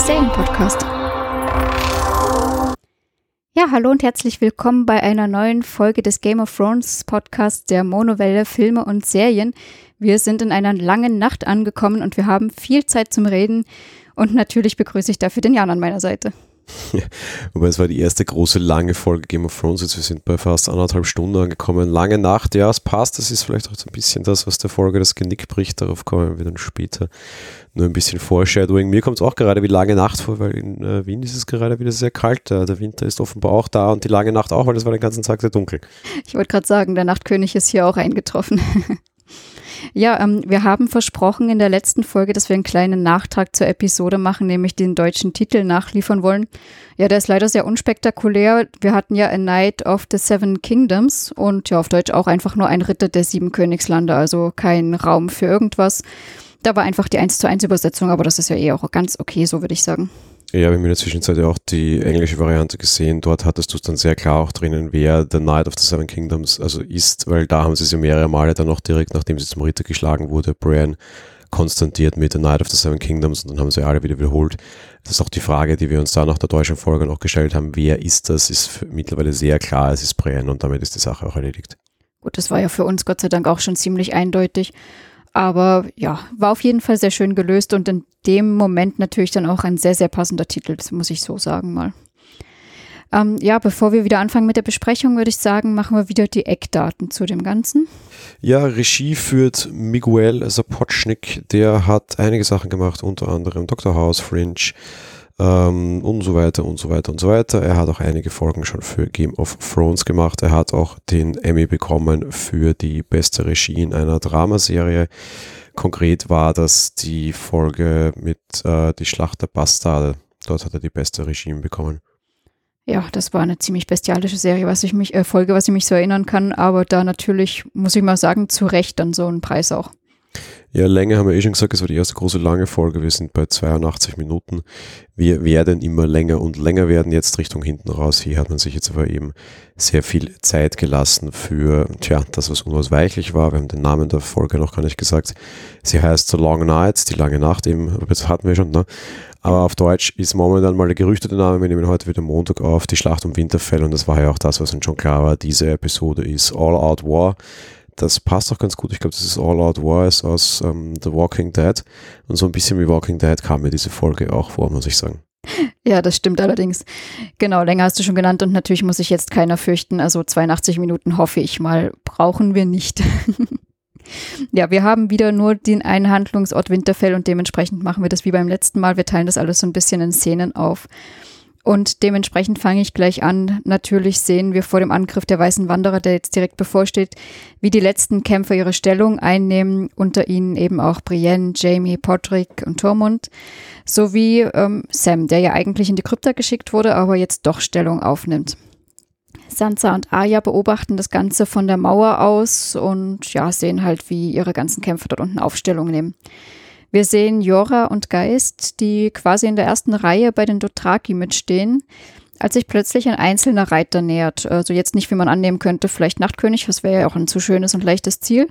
Serienpodcast. Ja, hallo und herzlich willkommen bei einer neuen Folge des Game of Thrones Podcasts der Monowelle Filme und Serien. Wir sind in einer langen Nacht angekommen und wir haben viel Zeit zum Reden und natürlich begrüße ich dafür den Jan an meiner Seite. Wobei es war die erste große lange Folge Game of Thrones. Jetzt wir sind bei fast anderthalb Stunden angekommen. Lange Nacht, ja, es passt. Das ist vielleicht auch so ein bisschen das, was der Folge das Genick bricht. Darauf kommen wir dann später. Nur ein bisschen Foreshadowing. Mir kommt es auch gerade wie lange Nacht vor, weil in äh, Wien ist es gerade wieder sehr kalt. Äh, der Winter ist offenbar auch da und die lange Nacht auch, weil es war den ganzen Tag sehr dunkel. Ich wollte gerade sagen, der Nachtkönig ist hier auch eingetroffen. Ja, ähm, wir haben versprochen in der letzten Folge, dass wir einen kleinen Nachtrag zur Episode machen, nämlich den deutschen Titel nachliefern wollen. Ja, der ist leider sehr unspektakulär. Wir hatten ja A Night of the Seven Kingdoms und ja, auf Deutsch auch einfach nur ein Ritter der sieben Königslande, also kein Raum für irgendwas. Da war einfach die 1 zu 1 Übersetzung, aber das ist ja eh auch ganz okay, so würde ich sagen. Ja, wir haben in der Zwischenzeit ja auch die englische Variante gesehen. Dort hattest du es dann sehr klar auch drinnen, wer The Knight of the Seven Kingdoms also ist, weil da haben sie es ja mehrere Male dann auch direkt, nachdem sie zum Ritter geschlagen wurde, Brian konstantiert mit The Knight of the Seven Kingdoms und dann haben sie alle wieder wiederholt. Das ist auch die Frage, die wir uns da nach der deutschen Folge noch gestellt haben. Wer ist das? Ist mittlerweile sehr klar, es ist Brian und damit ist die Sache auch erledigt. Gut, das war ja für uns Gott sei Dank auch schon ziemlich eindeutig. Aber ja, war auf jeden Fall sehr schön gelöst und in dem Moment natürlich dann auch ein sehr, sehr passender Titel, das muss ich so sagen mal. Ähm, ja, bevor wir wieder anfangen mit der Besprechung, würde ich sagen, machen wir wieder die Eckdaten zu dem Ganzen. Ja, Regie führt Miguel Sapochnik, der hat einige Sachen gemacht, unter anderem Dr. House, Fringe, ähm, und so weiter und so weiter und so weiter. Er hat auch einige Folgen schon für Game of Thrones gemacht. Er hat auch den Emmy bekommen für die beste Regie in einer Dramaserie. Konkret war das die Folge mit äh, Die Schlacht der Bastarde. Dort hat er die beste Regie bekommen. Ja, das war eine ziemlich bestialische Serie, was ich mich, äh, Folge, was ich mich so erinnern kann, aber da natürlich, muss ich mal sagen, zu Recht dann so ein Preis auch. Ja, Länge haben wir eh schon gesagt, es war die erste große lange Folge. Wir sind bei 82 Minuten. Wir werden immer länger und länger werden jetzt Richtung hinten raus. Hier hat man sich jetzt aber eben sehr viel Zeit gelassen für, tja, das, was unausweichlich war. Wir haben den Namen der Folge noch gar nicht gesagt. Sie heißt The Long Nights, die lange Nacht eben, das hatten wir schon, ne? Aber auf Deutsch ist momentan mal der gerüchtete Name. Wir nehmen heute wieder Montag auf, die Schlacht um Winterfell. Und das war ja auch das, was uns schon klar war. Diese Episode ist All Out War das passt auch ganz gut. Ich glaube, das ist All Out Wars aus ähm, The Walking Dead. Und so ein bisschen wie Walking Dead kam mir diese Folge auch vor, muss ich sagen. Ja, das stimmt allerdings. Genau, länger hast du schon genannt und natürlich muss sich jetzt keiner fürchten. Also 82 Minuten hoffe ich mal, brauchen wir nicht. ja, wir haben wieder nur den einen Handlungsort Winterfell und dementsprechend machen wir das wie beim letzten Mal. Wir teilen das alles so ein bisschen in Szenen auf. Und dementsprechend fange ich gleich an. Natürlich sehen wir vor dem Angriff der Weißen Wanderer, der jetzt direkt bevorsteht, wie die letzten Kämpfer ihre Stellung einnehmen. Unter ihnen eben auch Brienne, Jamie, Podrick und Tormund. Sowie ähm, Sam, der ja eigentlich in die Krypta geschickt wurde, aber jetzt doch Stellung aufnimmt. Sansa und Arya beobachten das Ganze von der Mauer aus und ja, sehen halt, wie ihre ganzen Kämpfer dort unten Aufstellung nehmen. Wir sehen Jora und Geist, die quasi in der ersten Reihe bei den Dothraki mitstehen, als sich plötzlich ein einzelner Reiter nähert. Also jetzt nicht, wie man annehmen könnte, vielleicht Nachtkönig, das wäre ja auch ein zu schönes und leichtes Ziel,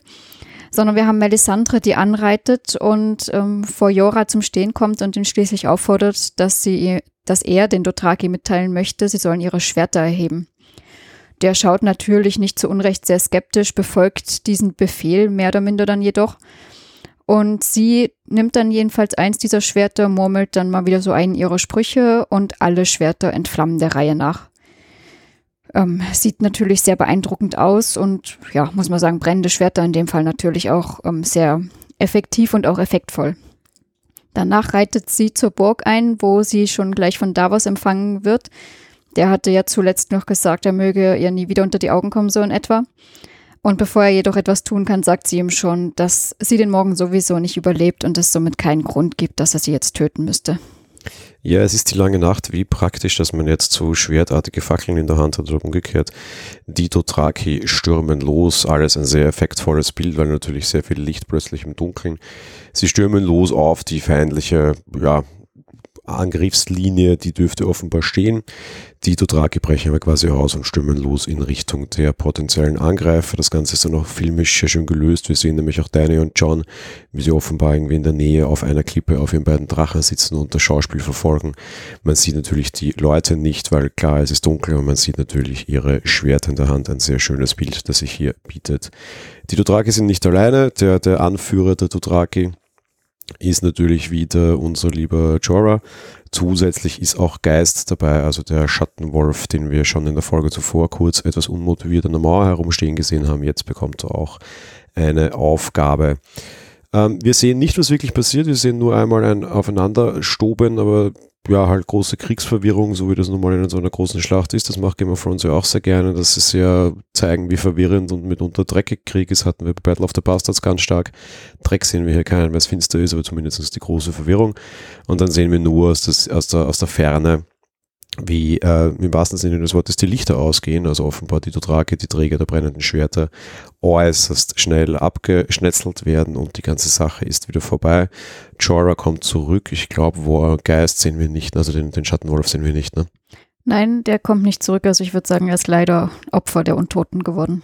sondern wir haben Melisandre, die anreitet und ähm, vor Jora zum Stehen kommt und ihn schließlich auffordert, dass sie, dass er den Dothraki mitteilen möchte, sie sollen ihre Schwerter erheben. Der schaut natürlich nicht zu Unrecht sehr skeptisch, befolgt diesen Befehl mehr oder minder dann jedoch und sie nimmt dann jedenfalls eins dieser Schwerter, murmelt dann mal wieder so einen ihrer Sprüche und alle Schwerter entflammen der Reihe nach. Ähm, sieht natürlich sehr beeindruckend aus und ja, muss man sagen, brennende Schwerter in dem Fall natürlich auch ähm, sehr effektiv und auch effektvoll. Danach reitet sie zur Burg ein, wo sie schon gleich von Davos empfangen wird. Der hatte ja zuletzt noch gesagt, er möge ihr nie wieder unter die Augen kommen, so in etwa. Und bevor er jedoch etwas tun kann, sagt sie ihm schon, dass sie den Morgen sowieso nicht überlebt und es somit keinen Grund gibt, dass er sie jetzt töten müsste. Ja, es ist die lange Nacht. Wie praktisch, dass man jetzt so schwertartige Fackeln in der Hand hat oder umgekehrt. Die Dothraki stürmen los. Alles ein sehr effektvolles Bild, weil natürlich sehr viel Licht plötzlich im Dunkeln. Sie stürmen los auf die feindliche, ja, Angriffslinie, die dürfte offenbar stehen. Die Dothraki brechen aber quasi aus und stürmen los in Richtung der potenziellen Angreifer. Das Ganze ist dann auch filmisch sehr schön gelöst. Wir sehen nämlich auch Danny und John, wie sie offenbar irgendwie in der Nähe auf einer Klippe auf ihren beiden Drachen sitzen und das Schauspiel verfolgen. Man sieht natürlich die Leute nicht, weil klar, es ist dunkel, aber man sieht natürlich ihre Schwerter in der Hand. Ein sehr schönes Bild, das sich hier bietet. Die Dothraki sind nicht alleine. Der, der Anführer der Dothraki ist natürlich wieder unser lieber Jorah. Zusätzlich ist auch Geist dabei, also der Schattenwolf, den wir schon in der Folge zuvor kurz etwas unmotiviert an der Mauer herumstehen gesehen haben. Jetzt bekommt er auch eine Aufgabe. Ähm, wir sehen nicht, was wirklich passiert. Wir sehen nur einmal ein Aufeinanderstoben, aber ja, halt große Kriegsverwirrung, so wie das nun mal in so einer großen Schlacht ist. Das macht Game of Thrones ja auch sehr gerne, dass sie sehr zeigen, wie verwirrend und mitunter dreckig Krieg ist. Hatten wir bei Battle of the Bastards ganz stark. Dreck sehen wir hier keinen, weil es finster ist, aber zumindest die große Verwirrung. Und dann sehen wir nur aus, das, aus, der, aus der Ferne, wie äh, im wahrsten Sinne des Wortes die Lichter ausgehen, also offenbar die Dothraki, die Träger der brennenden Schwerter, äußerst schnell abgeschnetzelt werden und die ganze Sache ist wieder vorbei. Jorah kommt zurück, ich glaube, wo er Geist sehen wir nicht, also den, den Schattenwolf sehen wir nicht, ne? Nein, der kommt nicht zurück, also ich würde sagen, er ist leider Opfer der Untoten geworden.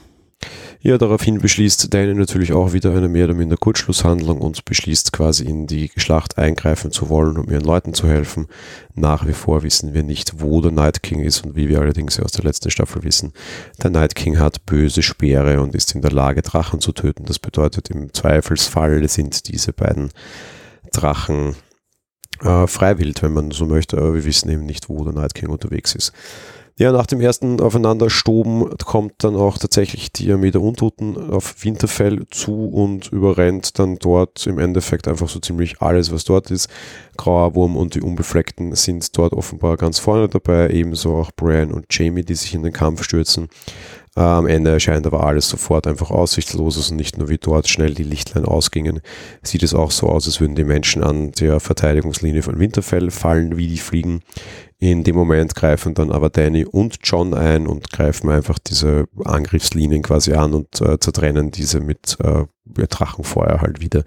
Ja, daraufhin beschließt Danny natürlich auch wieder eine mehr oder minder Kurzschlusshandlung und beschließt quasi in die Schlacht eingreifen zu wollen, um ihren Leuten zu helfen. Nach wie vor wissen wir nicht, wo der Night King ist und wie wir allerdings aus der letzten Staffel wissen. Der Night King hat böse Speere und ist in der Lage, Drachen zu töten. Das bedeutet, im Zweifelsfall sind diese beiden Drachen äh, freiwillig, wenn man so möchte, aber wir wissen eben nicht, wo der Night King unterwegs ist. Ja, nach dem ersten Aufeinanderstoben kommt dann auch tatsächlich die Armee der Untoten auf Winterfell zu und überrennt dann dort im Endeffekt einfach so ziemlich alles, was dort ist. Grauer Wurm und die Unbefleckten sind dort offenbar ganz vorne dabei, ebenso auch Brian und Jamie, die sich in den Kampf stürzen. Äh, am Ende erscheint aber alles sofort einfach aussichtslos. Also nicht nur wie dort schnell die Lichtlein ausgingen, sieht es auch so aus, als würden die Menschen an der Verteidigungslinie von Winterfell fallen, wie die fliegen. In dem Moment greifen dann aber Danny und John ein und greifen einfach diese Angriffslinien quasi an und äh, zertrennen diese mit äh, Drachenfeuer halt wieder,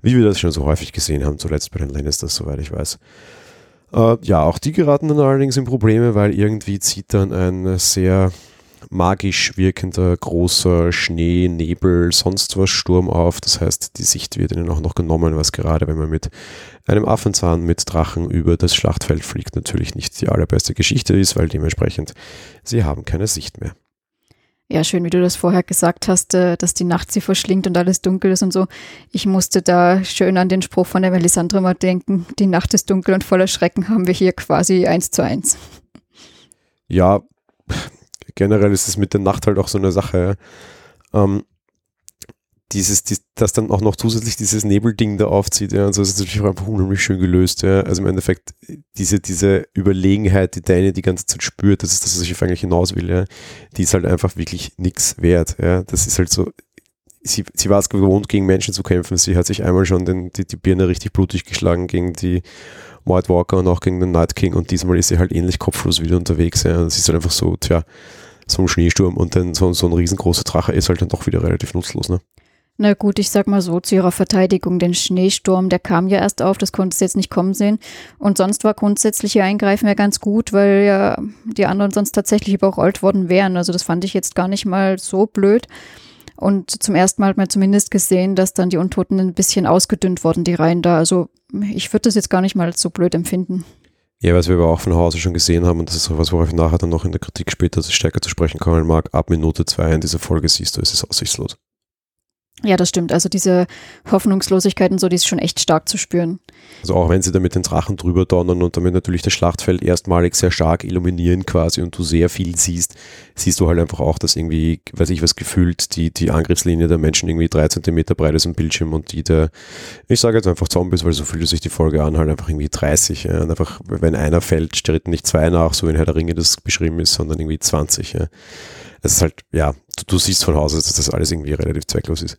wie wir das schon so häufig gesehen haben, zuletzt bei den Lannisters, soweit ich weiß. Äh, ja, auch die geraten dann allerdings in Probleme, weil irgendwie zieht dann ein sehr magisch wirkender großer Schnee, Nebel, sonst was Sturm auf. Das heißt, die Sicht wird ihnen auch noch genommen, was gerade, wenn man mit einem Affenzahn mit Drachen über das Schlachtfeld fliegt, natürlich nicht die allerbeste Geschichte ist, weil dementsprechend sie haben keine Sicht mehr. Ja, schön, wie du das vorher gesagt hast, äh, dass die Nacht sie verschlingt und alles dunkel ist und so. Ich musste da schön an den Spruch von der Melisandre mal denken. Die Nacht ist dunkel und voller Schrecken haben wir hier quasi eins zu eins. Ja, generell ist es mit der Nacht halt auch so eine Sache. Ähm, dieses, die, das dann auch noch zusätzlich dieses Nebelding da aufzieht, ja, also das ist natürlich auch einfach unheimlich schön gelöst, ja. Also im Endeffekt, diese, diese Überlegenheit, die Dane die ganze Zeit spürt, das ist das, was ich eigentlich hinaus will, ja, die ist halt einfach wirklich nichts wert, ja. Das ist halt so, sie, sie war es gewohnt, gegen Menschen zu kämpfen. Sie hat sich einmal schon den, die, die Birne richtig blutig geschlagen gegen die White Walker und auch gegen den Night King und diesmal ist sie halt ähnlich kopflos wieder unterwegs, ja. Und sie ist halt einfach so, tja, so ein Schneesturm und dann so, so ein riesengroßer Drache ist halt dann doch wieder relativ nutzlos, ne? Na gut, ich sag mal so zu ihrer Verteidigung, den Schneesturm, der kam ja erst auf, das konntest du jetzt nicht kommen sehen. Und sonst war grundsätzlich ihr Eingreifen ja ganz gut, weil ja die anderen sonst tatsächlich überrollt worden wären. Also das fand ich jetzt gar nicht mal so blöd. Und zum ersten Mal hat man zumindest gesehen, dass dann die Untoten ein bisschen ausgedünnt wurden, die Reihen da. Also ich würde das jetzt gar nicht mal so blöd empfinden. Ja, was wir aber auch von Hause schon gesehen haben, und das ist auch was, worauf ich nachher dann noch in der Kritik später stärker zu sprechen kommen mag, ab Minute zwei in dieser Folge siehst du, es ist aussichtslos. Ja, das stimmt. Also diese Hoffnungslosigkeit und so, die ist schon echt stark zu spüren. Also auch wenn sie da mit den Drachen drüber donnern und damit natürlich das Schlachtfeld erstmalig sehr stark illuminieren quasi und du sehr viel siehst, siehst du halt einfach auch, dass irgendwie, weiß ich was, gefühlt die, die Angriffslinie der Menschen irgendwie drei Zentimeter breit ist im Bildschirm und die der, ich sage jetzt einfach Zombies, weil so fühlt sich die Folge an, halt einfach irgendwie 30. Ja. Und einfach, wenn einer fällt, treten nicht zwei nach, so in Herr der Ringe das beschrieben ist, sondern irgendwie 20. Ja es ist halt, ja, du, du siehst von Hause, dass das alles irgendwie relativ zwecklos ist.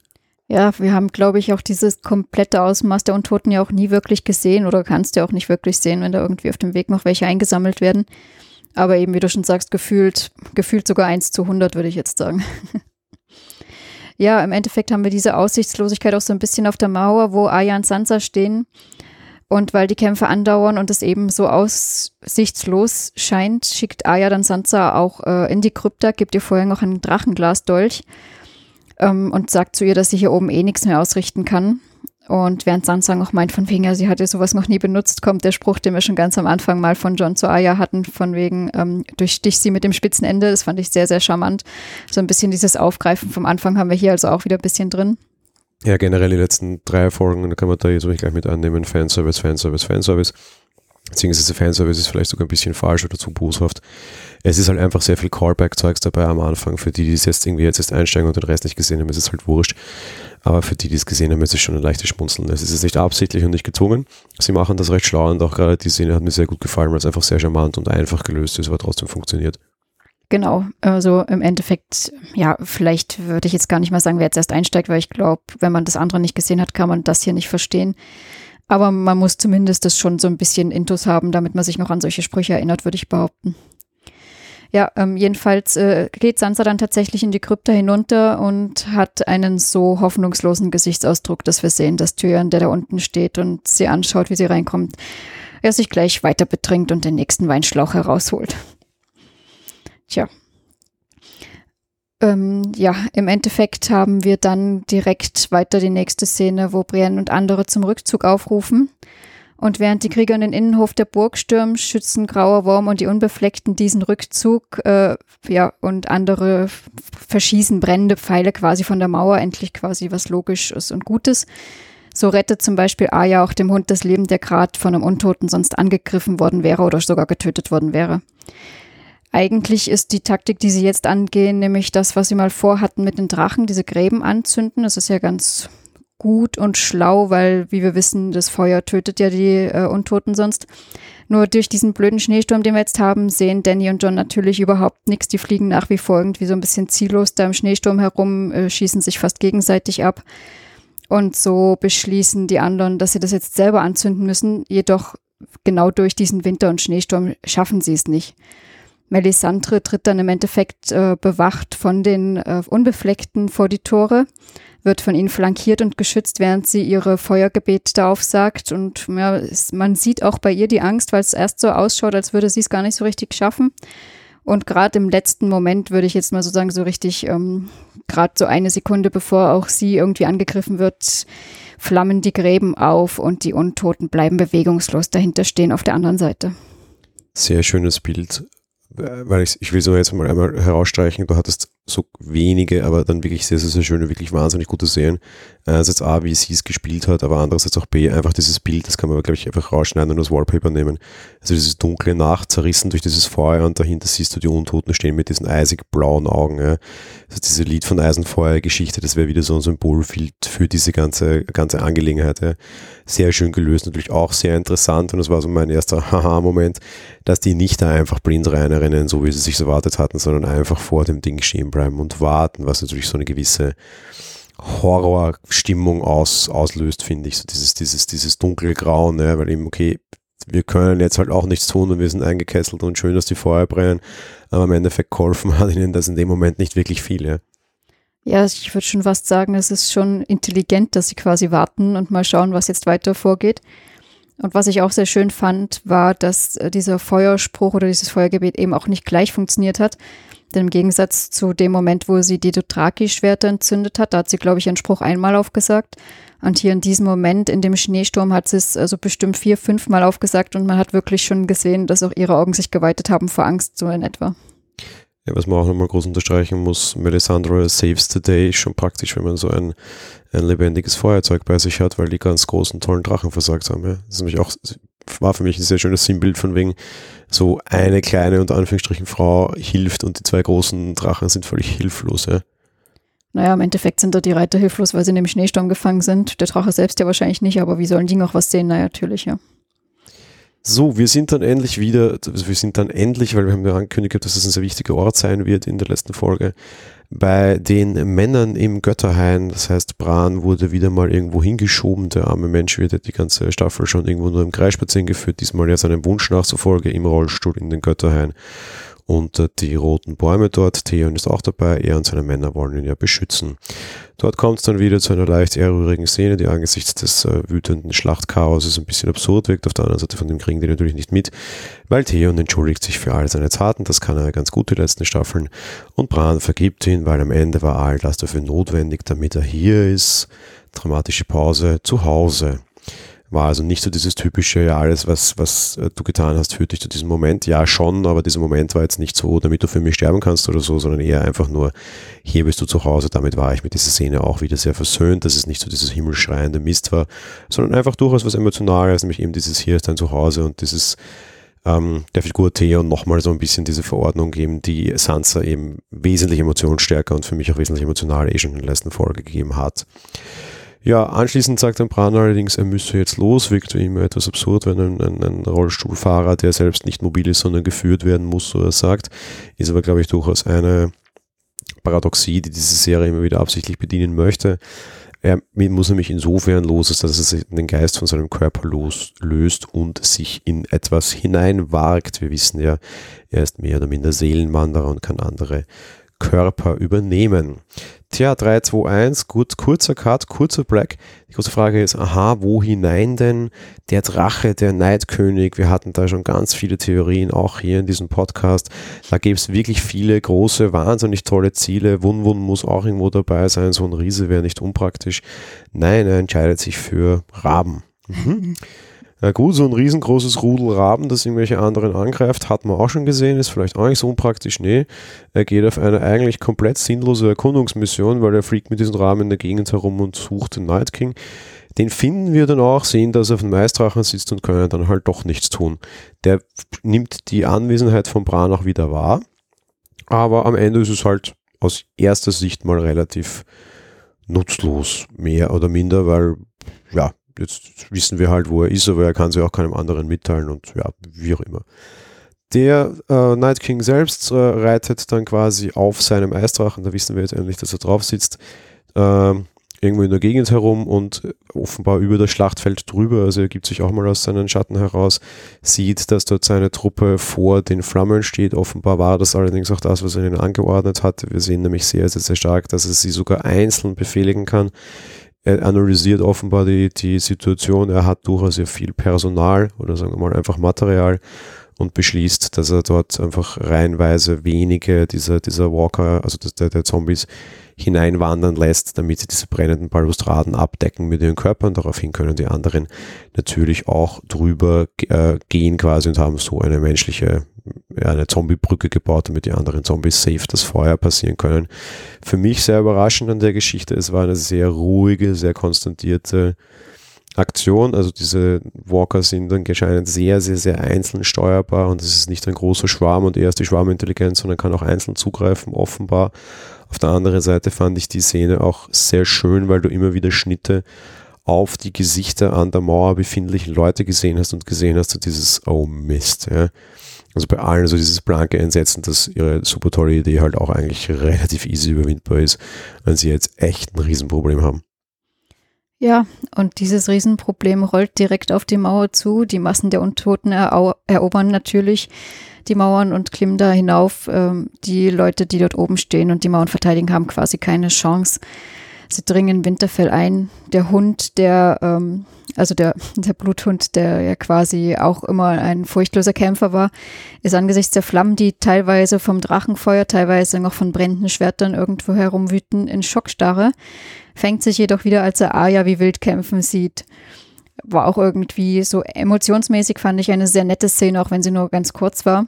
Ja, wir haben, glaube ich, auch dieses komplette Ausmaß der Untoten ja auch nie wirklich gesehen oder kannst du auch nicht wirklich sehen, wenn da irgendwie auf dem Weg noch welche eingesammelt werden. Aber eben, wie du schon sagst, gefühlt, gefühlt sogar 1 zu 100, würde ich jetzt sagen. ja, im Endeffekt haben wir diese Aussichtslosigkeit auch so ein bisschen auf der Mauer, wo Aya und Sansa stehen. Und weil die Kämpfe andauern und es eben so aussichtslos scheint, schickt Aya dann Sansa auch äh, in die Krypta, gibt ihr vorher noch einen Drachenglasdolch ähm, und sagt zu ihr, dass sie hier oben eh nichts mehr ausrichten kann. Und während Sansa noch meint, von wegen, ja, sie hatte sowas noch nie benutzt, kommt der Spruch, den wir schon ganz am Anfang mal von John zu Aya hatten, von wegen, ähm, durchstich sie mit dem spitzen Ende. Das fand ich sehr, sehr charmant. So ein bisschen dieses Aufgreifen vom Anfang haben wir hier also auch wieder ein bisschen drin. Ja, generell die letzten drei Folgen, da kann man da jetzt gleich mit annehmen, Fanservice, Fanservice, Fanservice. Beziehungsweise Fanservice ist vielleicht sogar ein bisschen falsch oder zu boshaft. Es ist halt einfach sehr viel Callback-Zeugs dabei am Anfang. Für die, die es jetzt irgendwie jetzt erst einsteigen und den Rest nicht gesehen haben, ist es halt wurscht. Aber für die, die es gesehen haben, ist es schon ein leichtes Schmunzeln. Es ist nicht absichtlich und nicht gezwungen. Sie machen das recht schlau und auch gerade die Szene hat mir sehr gut gefallen, weil es einfach sehr charmant und einfach gelöst ist, aber trotzdem funktioniert. Genau, also im Endeffekt, ja, vielleicht würde ich jetzt gar nicht mal sagen, wer jetzt erst einsteigt, weil ich glaube, wenn man das andere nicht gesehen hat, kann man das hier nicht verstehen. Aber man muss zumindest das schon so ein bisschen Intus haben, damit man sich noch an solche Sprüche erinnert, würde ich behaupten. Ja, ähm, jedenfalls äh, geht Sansa dann tatsächlich in die Krypta hinunter und hat einen so hoffnungslosen Gesichtsausdruck, dass wir sehen, dass Tyrion, der da unten steht und sie anschaut, wie sie reinkommt, er sich gleich weiter betrinkt und den nächsten Weinschlauch herausholt. Tja, ähm, ja, im Endeffekt haben wir dann direkt weiter die nächste Szene, wo Brienne und andere zum Rückzug aufrufen. Und während die Krieger in den Innenhof der Burg stürmen, schützen Grauer Wurm und die Unbefleckten diesen Rückzug, äh, ja, und andere verschießen brennende Pfeile quasi von der Mauer, endlich quasi was Logisches und Gutes. So rettet zum Beispiel Aya auch dem Hund das Leben, der gerade von einem Untoten sonst angegriffen worden wäre oder sogar getötet worden wäre. Eigentlich ist die Taktik, die sie jetzt angehen, nämlich das, was sie mal vorhatten mit den Drachen, diese Gräben anzünden. Das ist ja ganz gut und schlau, weil, wie wir wissen, das Feuer tötet ja die äh, Untoten sonst. Nur durch diesen blöden Schneesturm, den wir jetzt haben, sehen Danny und John natürlich überhaupt nichts. Die fliegen nach wie vor irgendwie so ein bisschen ziellos da im Schneesturm herum, äh, schießen sich fast gegenseitig ab. Und so beschließen die anderen, dass sie das jetzt selber anzünden müssen. Jedoch genau durch diesen Winter und Schneesturm schaffen sie es nicht. Melisandre tritt dann im Endeffekt äh, bewacht von den äh, Unbefleckten vor die Tore, wird von ihnen flankiert und geschützt, während sie ihre Feuergebete aufsagt. Und ja, es, man sieht auch bei ihr die Angst, weil es erst so ausschaut, als würde sie es gar nicht so richtig schaffen. Und gerade im letzten Moment würde ich jetzt mal so sagen, so richtig, ähm, gerade so eine Sekunde bevor auch sie irgendwie angegriffen wird, flammen die Gräben auf und die Untoten bleiben bewegungslos dahinter stehen auf der anderen Seite. Sehr schönes Bild weil ich, ich will so jetzt mal einmal herausstreichen, du hattest so wenige, aber dann wirklich sehr, sehr, sehr schöne, wirklich wahnsinnig gute Serien. Einerseits A, wie sie es gespielt hat, aber andererseits auch B, einfach dieses Bild, das kann man, glaube ich, einfach rausschneiden und als Wallpaper nehmen. Also dieses dunkle Nacht, zerrissen durch dieses Feuer und dahinter siehst du die Untoten stehen mit diesen eisig blauen Augen. Ja. Also diese Lied von Eisenfeuer-Geschichte, das wäre wieder so ein Symbolbild für diese ganze, ganze Angelegenheit. Ja. Sehr schön gelöst, natürlich auch sehr interessant und das war so mein erster Haha-Moment, dass die nicht da einfach blind reinrennen, so wie sie sich erwartet hatten, sondern einfach vor dem Ding stehen bleiben und warten, was natürlich so eine gewisse Horrorstimmung aus, auslöst, finde ich. So dieses, dieses, dieses dunkelgrau, ne? weil eben, okay, wir können jetzt halt auch nichts tun und wir sind eingekesselt und schön, dass die Feuer brennen, aber im Endeffekt geholfen hat ihnen das in dem Moment nicht wirklich viel. Ja, ja ich würde schon fast sagen, es ist schon intelligent, dass sie quasi warten und mal schauen, was jetzt weiter vorgeht. Und was ich auch sehr schön fand, war, dass äh, dieser Feuerspruch oder dieses Feuergebet eben auch nicht gleich funktioniert hat, im Gegensatz zu dem Moment, wo sie die Dothraki-Schwerter entzündet hat, da hat sie, glaube ich, einen Spruch einmal aufgesagt. Und hier in diesem Moment, in dem Schneesturm, hat sie es also bestimmt vier, fünf Mal aufgesagt und man hat wirklich schon gesehen, dass auch ihre Augen sich geweitet haben vor Angst, so in etwa. Ja, was man auch nochmal groß unterstreichen muss, Melisandre saves the day ist schon praktisch, wenn man so ein, ein lebendiges Feuerzeug bei sich hat, weil die ganz großen, tollen Drachen versagt haben. Ja. Das ist nämlich auch, war für mich ein sehr schönes Sinnbild von wegen, so eine kleine, unter Anführungsstrichen, Frau hilft und die zwei großen Drachen sind völlig hilflos. Ja. Naja, im Endeffekt sind da die Reiter hilflos, weil sie in dem Schneesturm gefangen sind. Der Drache selbst ja wahrscheinlich nicht, aber wie sollen die noch was sehen? Naja, natürlich, ja. So, wir sind dann endlich wieder, also wir sind dann endlich, weil wir haben ja angekündigt, dass es ein sehr wichtiger Ort sein wird in der letzten Folge, bei den Männern im Götterhain. Das heißt, Bran wurde wieder mal irgendwo hingeschoben. Der arme Mensch wird die ganze Staffel schon irgendwo nur im Kreis spazieren geführt. Diesmal ja seinem Wunsch nach zufolge im Rollstuhl in den Götterhain. Unter die roten Bäume dort. Theon ist auch dabei, er und seine Männer wollen ihn ja beschützen. Dort kommt es dann wieder zu einer leicht ehrrührigen Szene, die angesichts des äh, wütenden Schlachtchaoses ein bisschen absurd wirkt. Auf der anderen Seite von dem kriegen die natürlich nicht mit, weil Theon entschuldigt sich für all seine Taten, das kann er ganz gut die letzten Staffeln, und Bran vergibt ihn, weil am Ende war all das dafür notwendig, damit er hier ist. Dramatische Pause zu Hause war also nicht so dieses typische, ja, alles, was, was äh, du getan hast, führt dich zu diesem Moment. Ja, schon, aber dieser Moment war jetzt nicht so, damit du für mich sterben kannst oder so, sondern eher einfach nur, hier bist du zu Hause. Damit war ich mit dieser Szene auch wieder sehr versöhnt, dass es nicht so dieses himmelschreiende Mist war, sondern einfach durchaus was Emotionales, nämlich eben dieses hier ist dein Zuhause und dieses ähm, der Figur Theon nochmal so ein bisschen diese Verordnung geben, die Sansa eben wesentlich emotionsstärker und für mich auch wesentlich emotionaler eh schon in der letzten Folge gegeben hat. Ja, anschließend sagt dann Bran allerdings, er müsse jetzt los. Wirkt für ihn etwas absurd, wenn ein, ein, ein, Rollstuhlfahrer, der selbst nicht mobil ist, sondern geführt werden muss, so er sagt. Ist aber, glaube ich, durchaus eine Paradoxie, die diese Serie immer wieder absichtlich bedienen möchte. Er muss nämlich insofern los, dass er sich den Geist von seinem Körper los, löst und sich in etwas hineinwagt. Wir wissen ja, er ist mehr oder minder Seelenwanderer und kann andere Körper übernehmen. Tja, 3, 2, 1, gut, kurzer Cut, kurzer Black. Die große Frage ist, aha, wo hinein denn? Der Drache, der Neidkönig, wir hatten da schon ganz viele Theorien, auch hier in diesem Podcast. Da gibt es wirklich viele große, wahnsinnig tolle Ziele. Wun Wun muss auch irgendwo dabei sein, so ein Riese wäre nicht unpraktisch. Nein, er entscheidet sich für Raben. Mhm. Ja gut, so ein riesengroßes Rudel Raben, das irgendwelche anderen angreift, hat man auch schon gesehen, ist vielleicht auch nicht so unpraktisch. Nee, er geht auf eine eigentlich komplett sinnlose Erkundungsmission, weil er fliegt mit diesen Raben in der Gegend herum und sucht den Night King. Den finden wir dann auch, sehen, dass er auf dem Maisdrachen sitzt und können dann halt doch nichts tun. Der nimmt die Anwesenheit von Bran auch wieder wahr, aber am Ende ist es halt aus erster Sicht mal relativ nutzlos, mehr oder minder, weil ja, jetzt wissen wir halt, wo er ist, aber er kann sie auch keinem anderen mitteilen und ja, wie auch immer. Der äh, Night King selbst äh, reitet dann quasi auf seinem Eisdrachen, da wissen wir jetzt endlich, dass er drauf sitzt, äh, irgendwo in der Gegend herum und offenbar über das Schlachtfeld drüber, also er gibt sich auch mal aus seinen Schatten heraus, sieht, dass dort seine Truppe vor den Flammen steht. Offenbar war das allerdings auch das, was er ihnen angeordnet hatte. Wir sehen nämlich sehr, sehr, sehr stark, dass er sie sogar einzeln befehligen kann er analysiert offenbar die, die Situation. Er hat durchaus sehr viel Personal oder sagen wir mal einfach Material und beschließt, dass er dort einfach reihenweise wenige dieser, dieser Walker, also der, der Zombies, hineinwandern lässt, damit sie diese brennenden Balustraden abdecken mit ihren Körpern. Daraufhin können die anderen natürlich auch drüber äh, gehen quasi und haben so eine menschliche, eine Zombiebrücke gebaut, damit die anderen Zombies safe das Feuer passieren können. Für mich sehr überraschend an der Geschichte, es war eine sehr ruhige, sehr konstantierte Aktion. Also diese Walker sind dann anscheinend sehr, sehr, sehr einzeln steuerbar und es ist nicht ein großer Schwarm und erst die Schwarmintelligenz, sondern kann auch einzeln zugreifen, offenbar. Auf der anderen Seite fand ich die Szene auch sehr schön, weil du immer wieder Schnitte auf die Gesichter an der Mauer befindlichen Leute gesehen hast und gesehen hast, so dieses Oh Mist, ja. Also bei allen so dieses blanke Entsetzen, dass ihre super tolle Idee halt auch eigentlich relativ easy überwindbar ist, wenn sie jetzt echt ein Riesenproblem haben. Ja, und dieses Riesenproblem rollt direkt auf die Mauer zu. Die Massen der Untoten erobern natürlich die Mauern und klimmen da hinauf. Ähm, die Leute, die dort oben stehen und die Mauern verteidigen, haben quasi keine Chance. Sie dringen Winterfell ein. Der Hund, der, ähm, also der, der Bluthund, der ja quasi auch immer ein furchtloser Kämpfer war, ist angesichts der Flammen, die teilweise vom Drachenfeuer, teilweise noch von brennenden Schwertern irgendwo herumwüten, in Schockstarre fängt sich jedoch wieder, als er Arya wie wild kämpfen sieht. War auch irgendwie so emotionsmäßig, fand ich eine sehr nette Szene, auch wenn sie nur ganz kurz war.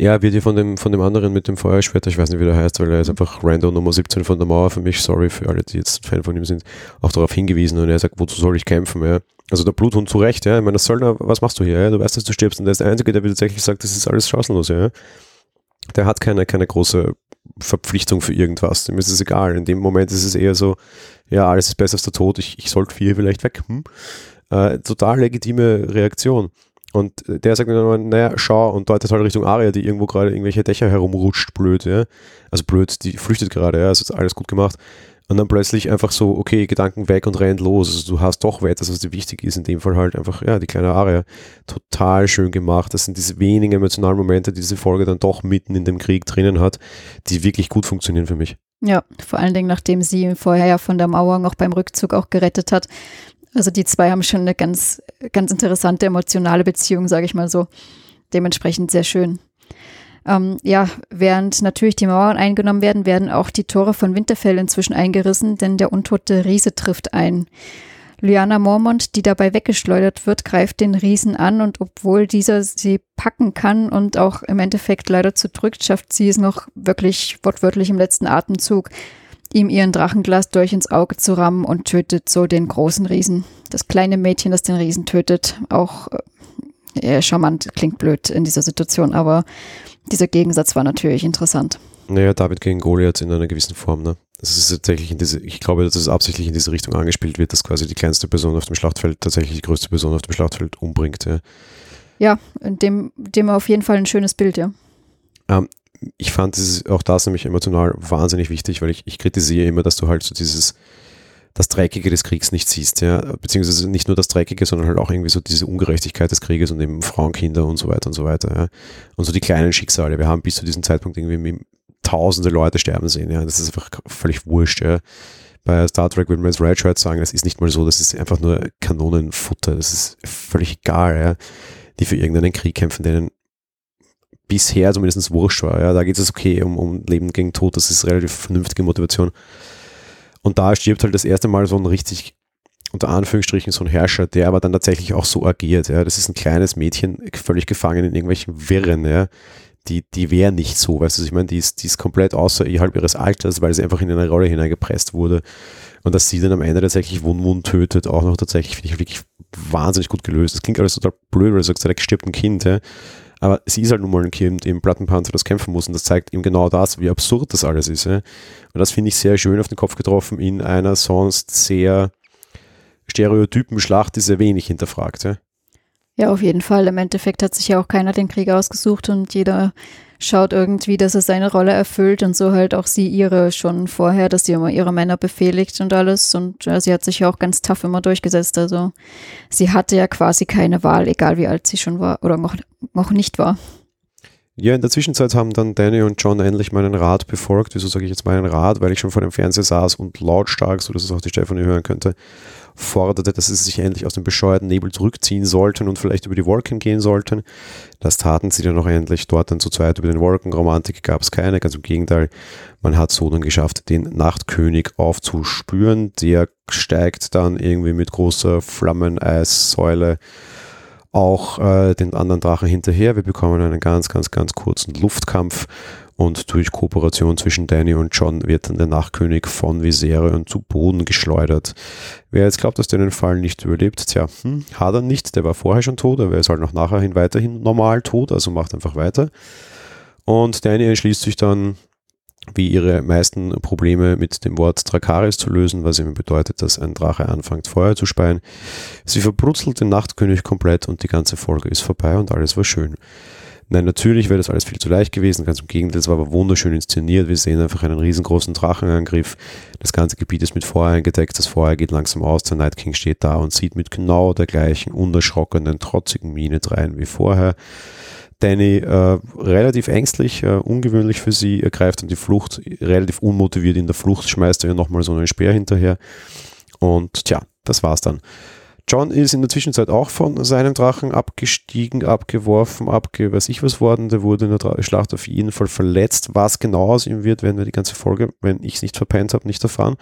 Ja, wird hier von dem, von dem anderen mit dem Feuerschwert, ich weiß nicht, wie der heißt, weil er ist einfach Random Nummer 17 von der Mauer für mich, sorry für alle, die jetzt Fan von ihm sind, auch darauf hingewiesen und er sagt, wozu soll ich kämpfen, ja. Also der Bluthund zu Recht, ja. Ich meine, das Söldner, was machst du hier, ja? Du weißt, dass du stirbst und der ist der Einzige, der tatsächlich sagt, das ist alles chancenlos, ja. Der hat keine, keine große Verpflichtung für irgendwas. Dem ist es egal. In dem Moment ist es eher so, ja, alles ist besser als der Tod, ich, ich sollte hier vielleicht weg. Hm? Äh, total legitime Reaktion. Und der sagt mir dann, naja, schau, und deutet halt Richtung Aria, die irgendwo gerade irgendwelche Dächer herumrutscht, blöd, ja. Also blöd, die flüchtet gerade, ja, also ist alles gut gemacht. Und dann plötzlich einfach so, okay, Gedanken weg und rennt los. Also du hast doch etwas, was dir wichtig ist. In dem Fall halt einfach, ja, die kleine Aria. Total schön gemacht. Das sind diese wenigen emotionalen Momente, die diese Folge dann doch mitten in dem Krieg drinnen hat, die wirklich gut funktionieren für mich. Ja, vor allen Dingen, nachdem sie ihn vorher ja von der Mauer noch beim Rückzug auch gerettet hat. Also die zwei haben schon eine ganz, ganz interessante emotionale Beziehung, sage ich mal so. Dementsprechend sehr schön. Ähm, ja, während natürlich die Mauern eingenommen werden, werden auch die Tore von Winterfell inzwischen eingerissen, denn der untote Riese trifft ein. Lyanna Mormont, die dabei weggeschleudert wird, greift den Riesen an und obwohl dieser sie packen kann und auch im Endeffekt leider zu drückt, schafft sie es noch wirklich wortwörtlich im letzten Atemzug, ihm ihren Drachenglas durch ins Auge zu rammen und tötet so den großen Riesen. Das kleine Mädchen, das den Riesen tötet, auch äh, charmant, klingt blöd in dieser Situation, aber dieser Gegensatz war natürlich interessant. Naja, David gegen Goliath in einer gewissen Form, ne? Das ist tatsächlich in diese, ich glaube, dass es absichtlich in diese Richtung angespielt wird, dass quasi die kleinste Person auf dem Schlachtfeld tatsächlich die größte Person auf dem Schlachtfeld umbringt, ja. Ja, dem, dem auf jeden Fall ein schönes Bild, ja. Ähm, ich fand dieses, auch das nämlich emotional wahnsinnig wichtig, weil ich, ich kritisiere immer, dass du halt so dieses, das Dreckige des Kriegs nicht siehst, ja, beziehungsweise nicht nur das Dreckige, sondern halt auch irgendwie so diese Ungerechtigkeit des Krieges und eben Frauen, Kinder und so weiter und so weiter, ja. Und so die kleinen Schicksale. Wir haben bis zu diesem Zeitpunkt irgendwie tausende Leute sterben sehen, ja. Das ist einfach völlig wurscht, ja. Bei Star Trek würde man jetzt Red Shirt sagen, das ist nicht mal so, das ist einfach nur Kanonenfutter, das ist völlig egal, ja. Die für irgendeinen Krieg kämpfen, denen bisher zumindest wurscht war, ja. Da geht es okay um, um Leben gegen Tod, das ist relativ vernünftige Motivation. Und da stirbt halt das erste Mal so ein richtig, unter Anführungsstrichen, so ein Herrscher, der aber dann tatsächlich auch so agiert. Ja. Das ist ein kleines Mädchen, völlig gefangen in irgendwelchen Wirren. Ja. Die, die wäre nicht so, weißt du, ich meine, die ist, die ist komplett außer ihres Alters, weil sie einfach in eine Rolle hineingepresst wurde. Und dass sie dann am Ende tatsächlich Wun tötet, auch noch tatsächlich, finde ich wirklich wahnsinnig gut gelöst. Das klingt alles total blöd, weil du sagst, da stirbt ein Kind, ja. Aber sie ist halt nun mal ein Kind im Plattenpanzer, das kämpfen muss. Und das zeigt ihm genau das, wie absurd das alles ist. Ja? Und das finde ich sehr schön auf den Kopf getroffen in einer sonst sehr stereotypen Schlacht, die sehr wenig hinterfragt. Ja? ja, auf jeden Fall. Im Endeffekt hat sich ja auch keiner den Krieg ausgesucht und jeder schaut irgendwie, dass er seine Rolle erfüllt und so halt auch sie ihre schon vorher, dass sie immer ihre Männer befehligt und alles. Und ja, sie hat sich ja auch ganz tough immer durchgesetzt. Also sie hatte ja quasi keine Wahl, egal wie alt sie schon war oder noch, noch nicht war. Ja, in der Zwischenzeit haben dann Danny und John endlich meinen Rat befolgt. Wieso sage ich jetzt meinen Rat? Weil ich schon vor dem Fernseher saß und lautstark, so dass es auch die Stefanie hören könnte, forderte, dass sie sich endlich aus dem bescheuerten Nebel zurückziehen sollten und vielleicht über die Wolken gehen sollten. Das taten sie dann noch endlich. Dort dann zu zweit über den Wolken. Romantik gab es keine, ganz im Gegenteil. Man hat so dann geschafft, den Nachtkönig aufzuspüren. Der steigt dann irgendwie mit großer Flammeneissäule auch äh, den anderen Drachen hinterher. Wir bekommen einen ganz, ganz, ganz kurzen Luftkampf und durch Kooperation zwischen Danny und John wird dann der Nachkönig von Viserion zu Boden geschleudert. Wer jetzt glaubt, dass der den Fall nicht überlebt, tja, hm, hat er nicht, der war vorher schon tot, aber er ist halt noch nachher hin weiterhin normal tot, also macht einfach weiter. Und Danny entschließt sich dann, wie ihre meisten Probleme mit dem Wort Drakaris zu lösen, was eben bedeutet, dass ein Drache anfängt Feuer zu speien. Sie verbrutzelt den Nachtkönig komplett und die ganze Folge ist vorbei und alles war schön. Nein, natürlich wäre das alles viel zu leicht gewesen, ganz im Gegenteil, es war aber wunderschön inszeniert. Wir sehen einfach einen riesengroßen Drachenangriff. Das ganze Gebiet ist mit Feuer eingedeckt, das Feuer geht langsam aus, der Night King steht da und sieht mit genau der gleichen unerschrockenen, trotzigen Miene drein wie vorher. Danny äh, relativ ängstlich, äh, ungewöhnlich für sie, ergreift dann die Flucht, relativ unmotiviert in der Flucht, schmeißt er ihr nochmal so einen Speer hinterher. Und tja, das war's dann. John ist in der Zwischenzeit auch von seinem Drachen abgestiegen, abgeworfen, abge, weiß ich was worden. Der wurde in der Schlacht auf jeden Fall verletzt. Was genau aus ihm wird, werden wir die ganze Folge, wenn ich es nicht verpennt habe, nicht erfahren.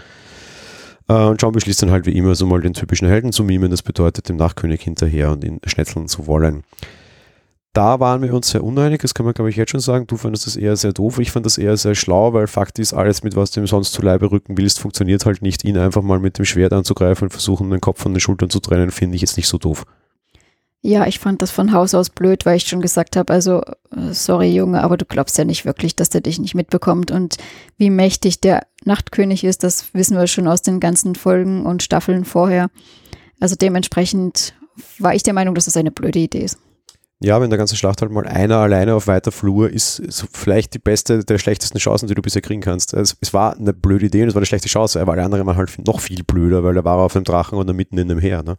Äh, und John beschließt dann halt wie immer so mal den typischen Helden zu mimen. Das bedeutet dem Nachkönig hinterher und ihn schnetzeln zu wollen da waren wir uns sehr uneinig, das kann man glaube ich jetzt schon sagen. Du fandest das eher sehr doof, ich fand das eher sehr schlau, weil Fakt ist, alles mit was du ihm sonst zu Leibe rücken willst, funktioniert halt nicht. Ihn einfach mal mit dem Schwert anzugreifen und versuchen, den Kopf von den Schultern zu trennen, finde ich jetzt nicht so doof. Ja, ich fand das von Haus aus blöd, weil ich schon gesagt habe, also äh, sorry Junge, aber du glaubst ja nicht wirklich, dass der dich nicht mitbekommt und wie mächtig der Nachtkönig ist, das wissen wir schon aus den ganzen Folgen und Staffeln vorher. Also dementsprechend war ich der Meinung, dass das eine blöde Idee ist. Ja, wenn der ganze Schlacht halt mal einer alleine auf weiter Flur ist, ist vielleicht die beste der schlechtesten Chancen, die du bisher kriegen kannst. Es, es war eine blöde Idee und es war eine schlechte Chance, aber alle anderen waren halt noch viel blöder, weil er war auf dem Drachen und mitten in dem Heer. Ne?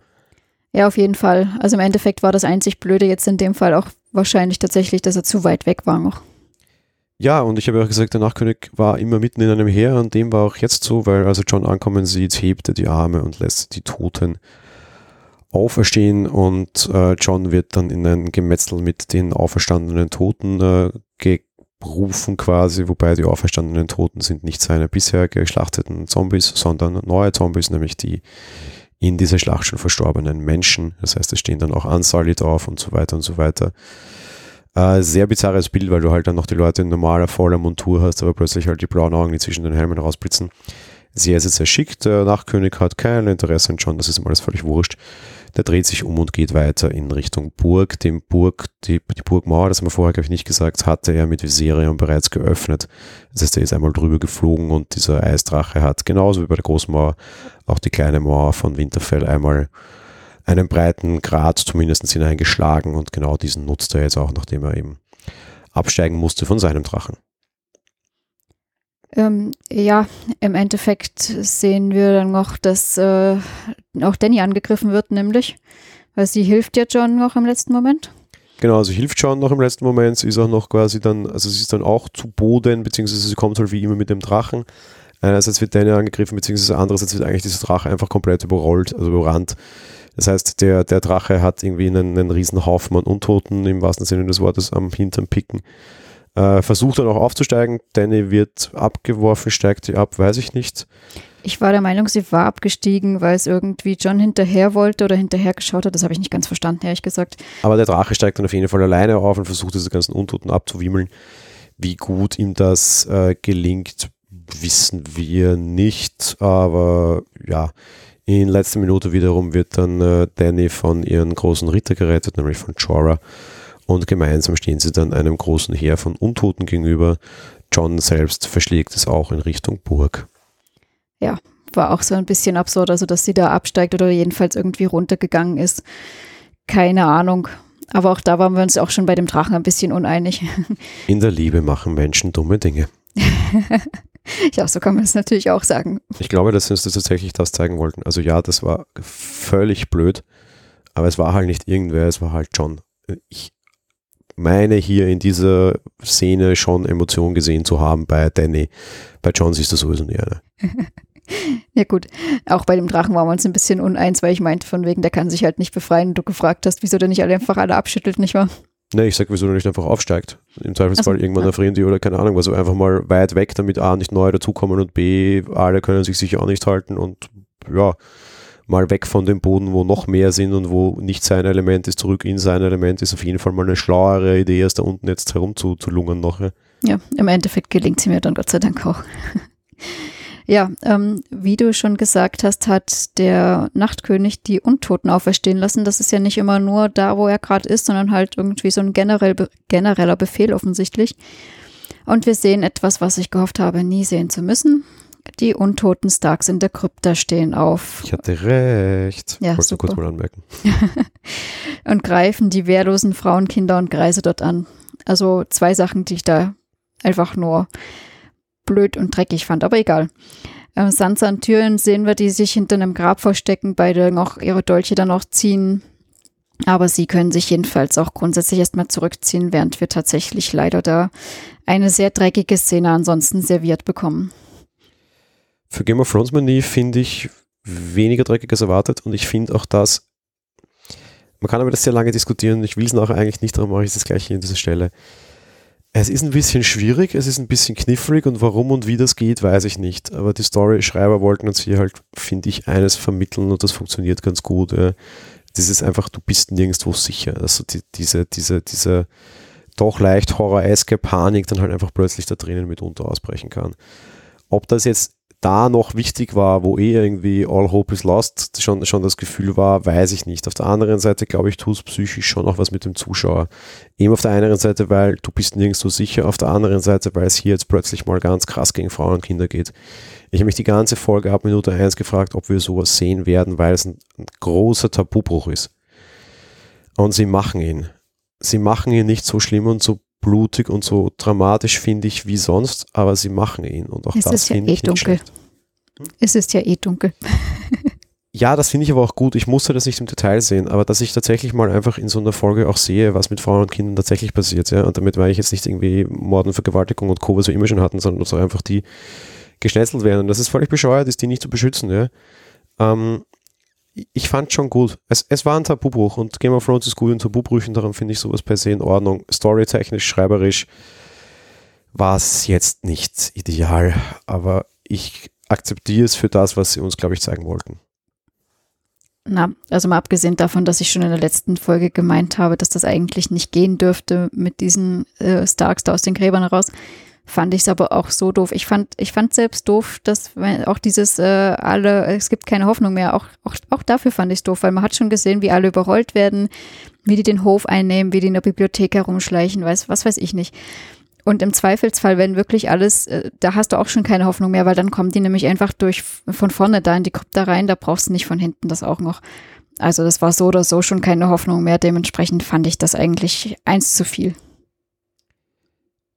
Ja, auf jeden Fall. Also im Endeffekt war das einzig Blöde jetzt in dem Fall auch wahrscheinlich tatsächlich, dass er zu weit weg war noch. Ja, und ich habe ja auch gesagt, der Nachkönig war immer mitten in einem Heer und dem war auch jetzt so, weil also John ankommen sieht, hebt er die Arme und lässt die Toten auferstehen und äh, John wird dann in ein Gemetzel mit den auferstandenen Toten äh, gerufen quasi, wobei die auferstandenen Toten sind nicht seine bisher geschlachteten Zombies, sondern neue Zombies, nämlich die in dieser Schlacht schon verstorbenen Menschen. Das heißt, es stehen dann auch Ansalit drauf und so weiter und so weiter. Äh, sehr bizarres Bild, weil du halt dann noch die Leute in normaler, voller Montur hast, aber plötzlich halt die blauen Augen, die zwischen den Helmen rausblitzen. Sehr, sehr, sehr schick. Der Nachkönig hat kein Interesse an John, das ist ihm alles völlig wurscht. Der dreht sich um und geht weiter in Richtung Burg. Dem Burg, die, die Burgmauer, das haben wir vorher, glaube ich, nicht gesagt, hatte er mit Viserion bereits geöffnet. Das heißt, er ist einmal drüber geflogen und dieser Eisdrache hat genauso wie bei der großen Mauer auch die kleine Mauer von Winterfell einmal einen breiten Grat zumindest hineingeschlagen und genau diesen nutzt er jetzt auch, nachdem er eben absteigen musste von seinem Drachen. Ähm, ja, im Endeffekt sehen wir dann noch, dass äh, auch Danny angegriffen wird, nämlich, weil sie hilft ja John noch im letzten Moment. Genau, also hilft John noch im letzten Moment, sie ist auch noch quasi dann, also sie ist dann auch zu Boden, beziehungsweise sie kommt halt wie immer mit dem Drachen. Einerseits wird Danny angegriffen, beziehungsweise andererseits wird eigentlich dieser Drache einfach komplett überrollt, also überrannt. Das heißt, der, der Drache hat irgendwie einen, einen riesen Haufen an Untoten im wahrsten Sinne des Wortes am Hintern picken. Äh, versucht dann auch aufzusteigen. Danny wird abgeworfen, steigt sie ab, weiß ich nicht. Ich war der Meinung, sie war abgestiegen, weil es irgendwie John hinterher wollte oder hinterher geschaut hat. Das habe ich nicht ganz verstanden, ehrlich gesagt. Aber der Drache steigt dann auf jeden Fall alleine auf und versucht diese ganzen Untoten abzuwimmeln. Wie gut ihm das äh, gelingt, wissen wir nicht. Aber ja, in letzter Minute wiederum wird dann äh, Danny von ihren großen Ritter gerettet, nämlich von Jorah und gemeinsam stehen sie dann einem großen Heer von Untoten gegenüber. John selbst verschlägt es auch in Richtung Burg. Ja, war auch so ein bisschen absurd, also dass sie da absteigt oder jedenfalls irgendwie runtergegangen ist. Keine Ahnung. Aber auch da waren wir uns auch schon bei dem Drachen ein bisschen uneinig. In der Liebe machen Menschen dumme Dinge. ja, so kann man es natürlich auch sagen. Ich glaube, dass sie uns das tatsächlich das zeigen wollten. Also ja, das war völlig blöd, aber es war halt nicht irgendwer, es war halt John. Ich meine hier in dieser Szene schon Emotionen gesehen zu haben bei Danny. Bei John siehst du sowieso nie eine. ja gut, auch bei dem Drachen waren wir uns ein bisschen uneins, weil ich meinte, von wegen, der kann sich halt nicht befreien und du gefragt hast, wieso der nicht alle einfach alle abschüttelt, nicht wahr? Ne, ich sag, wieso der nicht einfach aufsteigt. Im Zweifelsfall also, irgendwann ja. erfrieren die oder keine Ahnung, also einfach mal weit weg, damit A nicht neu dazukommen und B, alle können sich sicher auch nicht halten und ja, mal weg von dem Boden, wo noch mehr sind und wo nicht sein Element ist, zurück in sein Element, ist auf jeden Fall mal eine schlauere Idee, als da unten jetzt herumzulungern noch. Ja. ja, im Endeffekt gelingt sie mir dann Gott sei Dank auch. ja, ähm, wie du schon gesagt hast, hat der Nachtkönig die Untoten auferstehen lassen. Das ist ja nicht immer nur da, wo er gerade ist, sondern halt irgendwie so ein generell, genereller Befehl offensichtlich. Und wir sehen etwas, was ich gehofft habe, nie sehen zu müssen. Die untoten Starks in der Krypta stehen auf. Ich hatte recht. Ja, Wollte super. kurz mal anmerken. und greifen die wehrlosen Frauen, Kinder und Greise dort an. Also zwei Sachen, die ich da einfach nur blöd und dreckig fand, aber egal. Äh, Sansa und Türen sehen wir, die sich hinter einem Grab verstecken, beide noch ihre Dolche dann noch ziehen. Aber sie können sich jedenfalls auch grundsätzlich erstmal zurückziehen, während wir tatsächlich leider da eine sehr dreckige Szene ansonsten serviert bekommen. Für Game of Thrones Manie finde ich weniger dreckiges erwartet und ich finde auch das, man kann aber das sehr lange diskutieren, ich will es nachher eigentlich nicht, darum mache ich das gleiche an dieser Stelle. Es ist ein bisschen schwierig, es ist ein bisschen knifflig und warum und wie das geht, weiß ich nicht. Aber die Story-Schreiber wollten uns hier halt, finde ich, eines vermitteln und das funktioniert ganz gut. Das ist einfach, du bist nirgendwo sicher. Also die, diese, diese, diese doch leicht horroreske Panik dann halt einfach plötzlich da drinnen mitunter ausbrechen kann. Ob das jetzt da noch wichtig war, wo eh irgendwie All Hope is Lost schon, schon das Gefühl war, weiß ich nicht. Auf der anderen Seite, glaube ich, tut es psychisch schon noch was mit dem Zuschauer. Eben auf der einen Seite, weil du bist nirgends so sicher, auf der anderen Seite, weil es hier jetzt plötzlich mal ganz krass gegen Frauen und Kinder geht. Ich habe mich die ganze Folge ab Minute 1 gefragt, ob wir sowas sehen werden, weil es ein, ein großer Tabubruch ist. Und sie machen ihn. sie machen ihn nicht so schlimm und so blutig und so dramatisch, finde ich, wie sonst, aber sie machen ihn. Und auch es das ist ja eh dunkel. schlecht. Es ist ja eh dunkel. Ja, das finde ich aber auch gut. Ich musste das nicht im Detail sehen, aber dass ich tatsächlich mal einfach in so einer Folge auch sehe, was mit Frauen und Kindern tatsächlich passiert, ja. Und damit meine ich jetzt nicht irgendwie Morden, Vergewaltigung und Co., was wir immer schon hatten, sondern dass auch einfach die geschnetzelt werden. Und das ist völlig bescheuert, ist die nicht zu beschützen, ja. Ähm, ich fand schon gut. Es, es war ein Tabubruch und Game of Thrones ist gut in Tabubrüchen, darum finde ich sowas per se in Ordnung. Storytechnisch, schreiberisch war es jetzt nicht ideal, aber ich akzeptiere es für das, was sie uns, glaube ich, zeigen wollten. Na, also mal abgesehen davon, dass ich schon in der letzten Folge gemeint habe, dass das eigentlich nicht gehen dürfte mit diesen äh, Starks da aus den Gräbern heraus, fand ich es aber auch so doof. Ich fand, ich fand selbst doof, dass auch dieses äh, alle, es gibt keine Hoffnung mehr, auch, auch, auch dafür fand ich es doof, weil man hat schon gesehen, wie alle überrollt werden, wie die den Hof einnehmen, wie die in der Bibliothek herumschleichen, weiß, was weiß ich nicht. Und im Zweifelsfall, wenn wirklich alles, äh, da hast du auch schon keine Hoffnung mehr, weil dann kommen die nämlich einfach durch von vorne da in die Krypta rein, da brauchst du nicht von hinten das auch noch. Also das war so oder so schon keine Hoffnung mehr. Dementsprechend fand ich das eigentlich eins zu viel.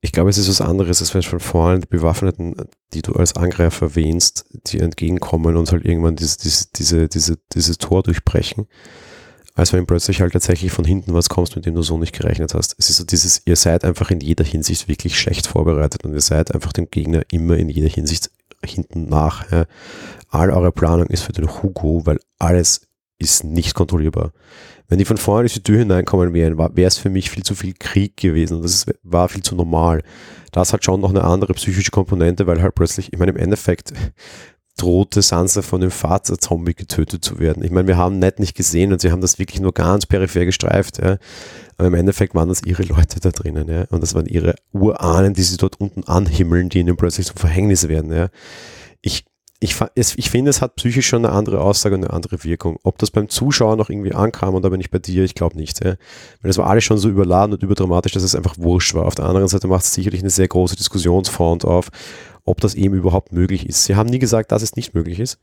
Ich glaube, es ist was anderes, als wenn von vorne die Bewaffneten, die du als Angreifer erwähnst, die entgegenkommen und halt irgendwann diese, diese, diese, diese, dieses Tor durchbrechen, als wenn plötzlich halt tatsächlich von hinten was kommst, mit dem du so nicht gerechnet hast. Es ist so dieses, ihr seid einfach in jeder Hinsicht wirklich schlecht vorbereitet und ihr seid einfach dem Gegner immer in jeder Hinsicht hinten nach. Ja. All eure Planung ist für den Hugo, weil alles ist nicht kontrollierbar. Wenn die von vorne durch die Tür hineinkommen wären, wäre es für mich viel zu viel Krieg gewesen das ist, war viel zu normal. Das hat schon noch eine andere psychische Komponente, weil halt plötzlich, ich meine, im Endeffekt drohte Sansa von dem Vater-Zombie getötet zu werden. Ich meine, wir haben Ned nicht gesehen und sie haben das wirklich nur ganz peripher gestreift. Ja. Aber im Endeffekt waren das ihre Leute da drinnen. Ja. Und das waren ihre Urahnen, die sie dort unten anhimmeln, die ihnen plötzlich zum Verhängnis werden. Ja. Ich, ich, ich finde, es hat psychisch schon eine andere Aussage und eine andere Wirkung. Ob das beim Zuschauer noch irgendwie ankam und da bin ich bei dir, ich glaube nicht. Ja. Weil das war alles schon so überladen und überdramatisch, dass es einfach wurscht war. Auf der anderen Seite macht es sicherlich eine sehr große Diskussionsfront auf, ob das eben überhaupt möglich ist. Sie haben nie gesagt, dass es nicht möglich ist.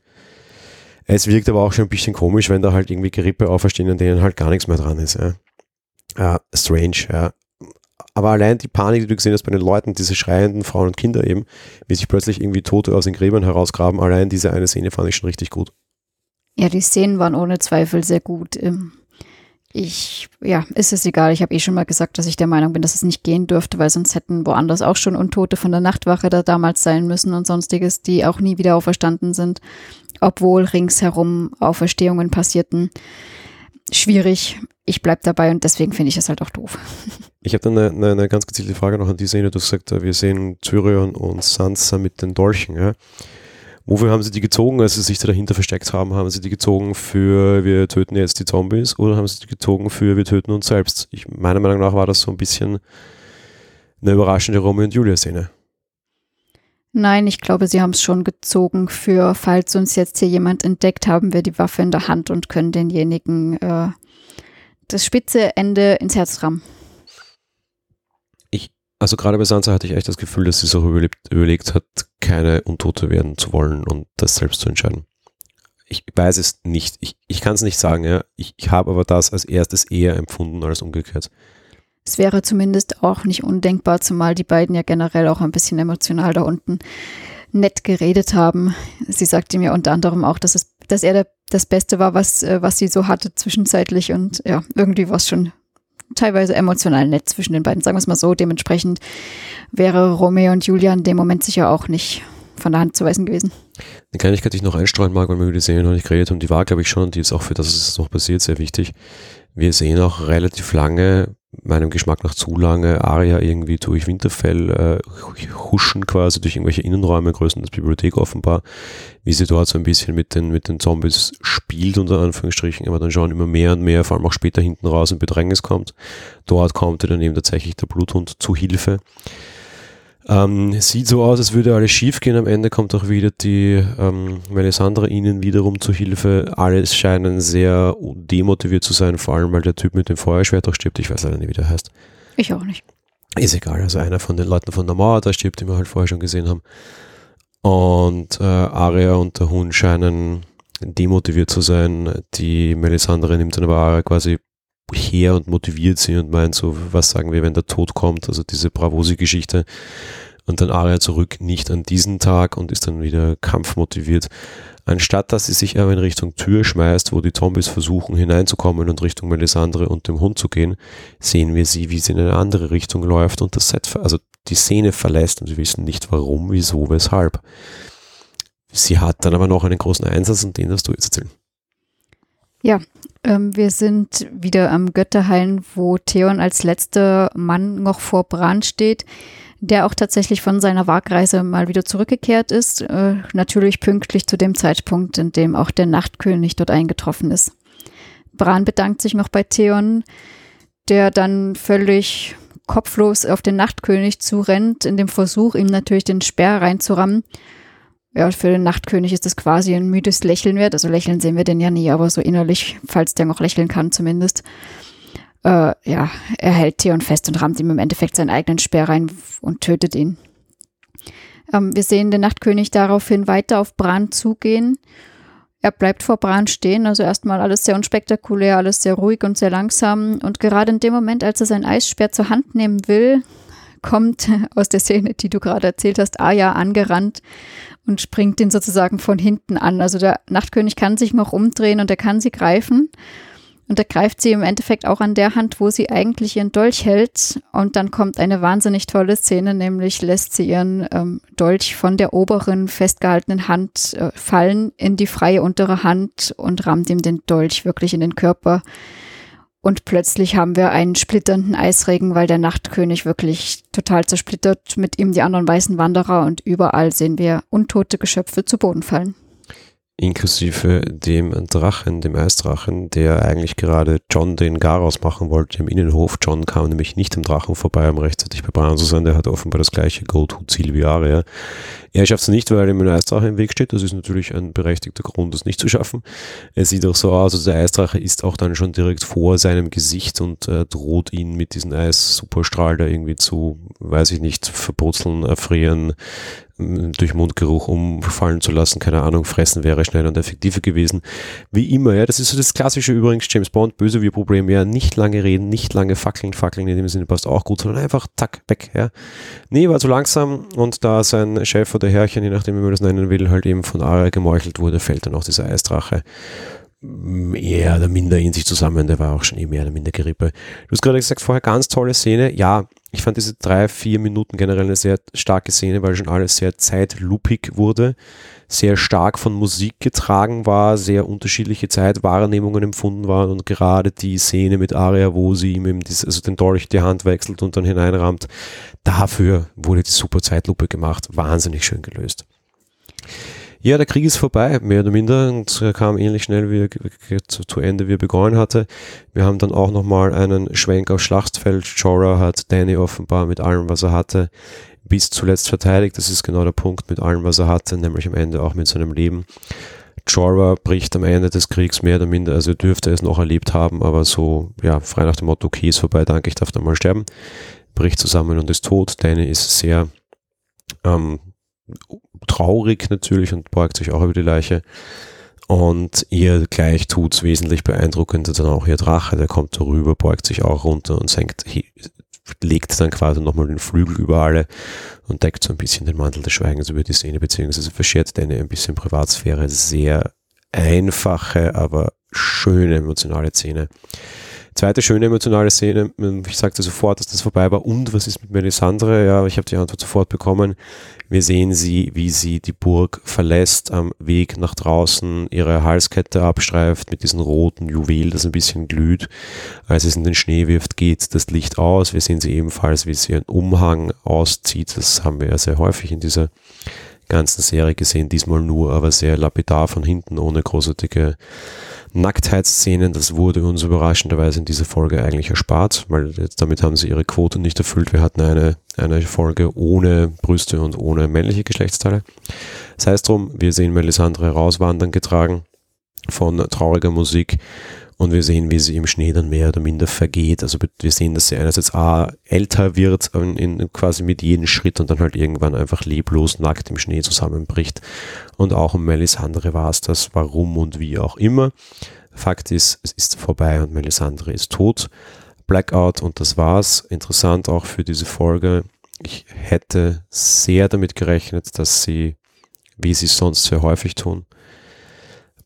Es wirkt aber auch schon ein bisschen komisch, wenn da halt irgendwie Gerippe auferstehen, an denen halt gar nichts mehr dran ist. Ja. Uh, strange, ja. Aber allein die Panik, die du gesehen hast bei den Leuten, diese schreienden Frauen und Kinder eben, wie sich plötzlich irgendwie Tote aus den Gräbern herausgraben, allein diese eine Szene fand ich schon richtig gut. Ja, die Szenen waren ohne Zweifel sehr gut. Ähm, ich, ja, ist es egal. Ich habe eh schon mal gesagt, dass ich der Meinung bin, dass es nicht gehen dürfte, weil sonst hätten woanders auch schon Untote von der Nachtwache da damals sein müssen und sonstiges, die auch nie wieder auferstanden sind, obwohl ringsherum Auferstehungen passierten. Schwierig. Ich bleib dabei und deswegen finde ich es halt auch doof. Ich habe dann eine, eine, eine, ganz gezielte Frage noch an die Szene. Du hast gesagt, wir sehen Tyrion und Sansa mit den Dolchen. Ja? Wofür haben sie die gezogen, als sie sich da dahinter versteckt haben? Haben sie die gezogen für wir töten jetzt die Zombies oder haben sie die gezogen für wir töten uns selbst? Ich, meiner Meinung nach war das so ein bisschen eine überraschende Romeo und Julia-Szene. Nein, ich glaube, sie haben es schon gezogen für, falls uns jetzt hier jemand entdeckt, haben wir die Waffe in der Hand und können denjenigen äh, das spitze Ende ins Herz rammen. Also gerade bei Sansa hatte ich echt das Gefühl, dass sie sich auch überlebt, überlegt hat, keine Untote werden zu wollen und das selbst zu entscheiden. Ich weiß es nicht. Ich, ich kann es nicht sagen. Ja. Ich, ich habe aber das als erstes eher empfunden als umgekehrt. Es wäre zumindest auch nicht undenkbar, zumal die beiden ja generell auch ein bisschen emotional da unten nett geredet haben. Sie sagte mir unter anderem auch, dass, es, dass er das Beste war, was, äh, was sie so hatte zwischenzeitlich. Und ja, irgendwie war es schon teilweise emotional nett zwischen den beiden, sagen wir es mal so. Dementsprechend wäre Romeo und Julia in dem Moment sicher auch nicht von der Hand zu weisen gewesen. Eine Kleinigkeit, die ich noch einstreuen mag, weil wir über die Serie noch nicht geredet haben, die war, glaube ich, schon, die ist auch für das, was noch passiert, sehr wichtig. Wir sehen auch relativ lange, meinem Geschmack nach zu lange, Aria irgendwie durch Winterfell äh, huschen quasi durch irgendwelche Innenräume, größten das Bibliothek offenbar, wie sie dort so ein bisschen mit den, mit den Zombies spielt, unter Anführungsstrichen, aber dann schon immer mehr und mehr, vor allem auch später hinten raus in Bedrängnis kommt. Dort kommt dann eben tatsächlich der Bluthund zu Hilfe. Ähm, sieht so aus, als würde alles schief gehen. Am Ende kommt auch wieder die ähm, Melisandre ihnen wiederum zu Hilfe. Alle scheinen sehr demotiviert zu sein, vor allem weil der Typ mit dem Feuerschwert auch stirbt. Ich weiß leider nicht, wie der heißt. Ich auch nicht. Ist egal. Also einer von den Leuten von der Mauer, da stirbt, den wir halt vorher schon gesehen haben. Und äh, Arya und der Hund scheinen demotiviert zu sein. Die Melisandre nimmt dann aber Arya quasi her und motiviert sie und meint so, was sagen wir, wenn der Tod kommt, also diese Bravosi-Geschichte. Und dann Aria zurück, nicht an diesen Tag und ist dann wieder kampfmotiviert. Anstatt dass sie sich aber in Richtung Tür schmeißt, wo die Zombies versuchen hineinzukommen und Richtung Melisandre und dem Hund zu gehen, sehen wir sie, wie sie in eine andere Richtung läuft und das Set, also die Szene verlässt und sie wissen nicht warum, wieso, weshalb. Sie hat dann aber noch einen großen Einsatz und den darfst du jetzt erzählen. Ja, ähm, wir sind wieder am Götterhain, wo Theon als letzter Mann noch vor Bran steht, der auch tatsächlich von seiner Wagreise mal wieder zurückgekehrt ist. Äh, natürlich pünktlich zu dem Zeitpunkt, in dem auch der Nachtkönig dort eingetroffen ist. Bran bedankt sich noch bei Theon, der dann völlig kopflos auf den Nachtkönig zurennt, in dem Versuch, ihm natürlich den Speer reinzurammen. Ja, für den Nachtkönig ist das quasi ein müdes Lächeln wert. Also lächeln sehen wir den ja nie, aber so innerlich, falls der noch lächeln kann zumindest. Äh, ja, er hält Theon fest und rammt ihm im Endeffekt seinen eigenen Speer rein und tötet ihn. Ähm, wir sehen den Nachtkönig daraufhin weiter auf Bran zugehen. Er bleibt vor Bran stehen, also erstmal alles sehr unspektakulär, alles sehr ruhig und sehr langsam. Und gerade in dem Moment, als er sein Eisspeer zur Hand nehmen will, kommt aus der Szene, die du gerade erzählt hast, Aya angerannt und springt ihn sozusagen von hinten an. Also der Nachtkönig kann sich noch umdrehen und er kann sie greifen. Und er greift sie im Endeffekt auch an der Hand, wo sie eigentlich ihren Dolch hält. Und dann kommt eine wahnsinnig tolle Szene, nämlich lässt sie ihren ähm, Dolch von der oberen festgehaltenen Hand äh, fallen in die freie untere Hand und rammt ihm den Dolch wirklich in den Körper. Und plötzlich haben wir einen splitternden Eisregen, weil der Nachtkönig wirklich total zersplittert, mit ihm die anderen weißen Wanderer und überall sehen wir untote Geschöpfe zu Boden fallen inklusive dem Drachen, dem Eisdrachen, der eigentlich gerade John den Garaus machen wollte im Innenhof. John kam nämlich nicht am Drachen vorbei, um rechtzeitig bei Bran zu sein. Der hat offenbar das gleiche Go-To-Ziel wie Arya. Er schafft es nicht, weil ihm ein Eisdrache im Weg steht. Das ist natürlich ein berechtigter Grund, das nicht zu schaffen. Es sieht auch so aus, also der Eisdrache ist auch dann schon direkt vor seinem Gesicht und äh, droht ihn mit diesem Eis-Superstrahl da irgendwie zu, weiß ich nicht, verbrutzeln, erfrieren, durch Mundgeruch umfallen zu lassen, keine Ahnung, fressen wäre schneller und effektiver gewesen. Wie immer, ja, das ist so das klassische übrigens James Bond, böse wie Problem, ja, nicht lange reden, nicht lange fackeln, fackeln in dem Sinne passt auch gut, sondern einfach tack, weg, ja. Nee, war zu langsam und da sein Chef oder Herrchen, je nachdem wie man das nennen will, halt eben von Ara gemeuchelt wurde, fällt dann auch dieser Eisdrache mehr oder minder in sich zusammen. Der war auch schon eh mehr oder minder Gerippe. Du hast gerade gesagt, vorher ganz tolle Szene. Ja, ich fand diese drei, vier Minuten generell eine sehr starke Szene, weil schon alles sehr zeitlupig wurde, sehr stark von Musik getragen war, sehr unterschiedliche Zeitwahrnehmungen empfunden waren und gerade die Szene mit Aria, wo sie ihm eben also den Dolch die Hand wechselt und dann hineinrammt, dafür wurde die super Zeitlupe gemacht. Wahnsinnig schön gelöst. Ja, der Krieg ist vorbei, mehr oder minder, und kam ähnlich schnell wie zu, zu Ende, wie er begonnen hatte. Wir haben dann auch nochmal einen Schwenk aufs Schlachtfeld. Jorah hat Danny offenbar mit allem, was er hatte, bis zuletzt verteidigt. Das ist genau der Punkt mit allem, was er hatte, nämlich am Ende auch mit seinem Leben. Jorah bricht am Ende des Kriegs mehr oder minder, also er dürfte es noch erlebt haben, aber so, ja, frei nach dem Motto, okay, ist vorbei, danke, ich darf dann mal sterben. Bricht zusammen und ist tot. Danny ist sehr ähm, traurig natürlich und beugt sich auch über die Leiche. Und ihr gleich tut es wesentlich beeindruckender dann auch ihr Drache, der kommt darüber, beugt sich auch runter und senkt, legt dann quasi nochmal den Flügel über alle und deckt so ein bisschen den Mantel des Schweigens über die Szene, beziehungsweise verschert eine ein bisschen Privatsphäre. Sehr einfache, aber schöne emotionale Szene. Zweite schöne emotionale Szene, ich sagte sofort, dass das vorbei war. Und was ist mit Melisandre? Ja, ich habe die Antwort sofort bekommen. Wir sehen sie, wie sie die Burg verlässt, am Weg nach draußen ihre Halskette abstreift mit diesem roten Juwel, das ein bisschen glüht. Als es in den Schnee wirft, geht das Licht aus. Wir sehen sie ebenfalls, wie sie einen Umhang auszieht. Das haben wir ja sehr häufig in dieser ganzen Serie gesehen. Diesmal nur, aber sehr lapidar von hinten, ohne großartige Nacktheitsszenen, das wurde uns überraschenderweise in dieser Folge eigentlich erspart, weil damit haben sie ihre Quote nicht erfüllt. Wir hatten eine, eine Folge ohne Brüste und ohne männliche Geschlechtsteile. Das heißt drum, wir sehen Melisandre rauswandern getragen von trauriger Musik und wir sehen, wie sie im Schnee dann mehr oder minder vergeht. Also wir sehen, dass sie einerseits A, älter wird, in, in, quasi mit jedem Schritt und dann halt irgendwann einfach leblos nackt im Schnee zusammenbricht. Und auch um Melisandre war es das, warum und wie auch immer. Fakt ist, es ist vorbei und Melisandre ist tot. Blackout und das war's. Interessant auch für diese Folge. Ich hätte sehr damit gerechnet, dass sie, wie sie sonst sehr häufig tun,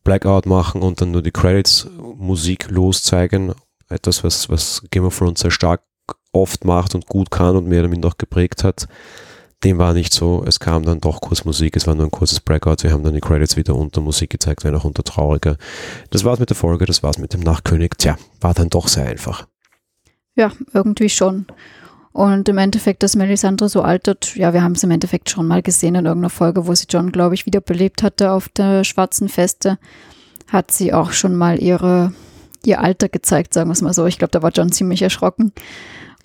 Blackout machen und dann nur die Credits Musik loszeigen. Etwas, was, was Game of Thrones sehr stark oft macht und gut kann und mehr oder minder geprägt hat. Dem war nicht so. Es kam dann doch kurz Musik. Es war nur ein kurzes Breakout. Wir haben dann die Credits wieder unter Musik gezeigt, wenn auch unter trauriger. Das war's mit der Folge. Das war's mit dem Nachkönig. Tja, war dann doch sehr einfach. Ja, irgendwie schon. Und im Endeffekt, dass Melisandre so altert, ja, wir haben es im Endeffekt schon mal gesehen in irgendeiner Folge, wo sie John, glaube ich, wiederbelebt hatte auf der schwarzen Feste, hat sie auch schon mal ihre, ihr Alter gezeigt, sagen wir es mal so. Ich glaube, da war John ziemlich erschrocken.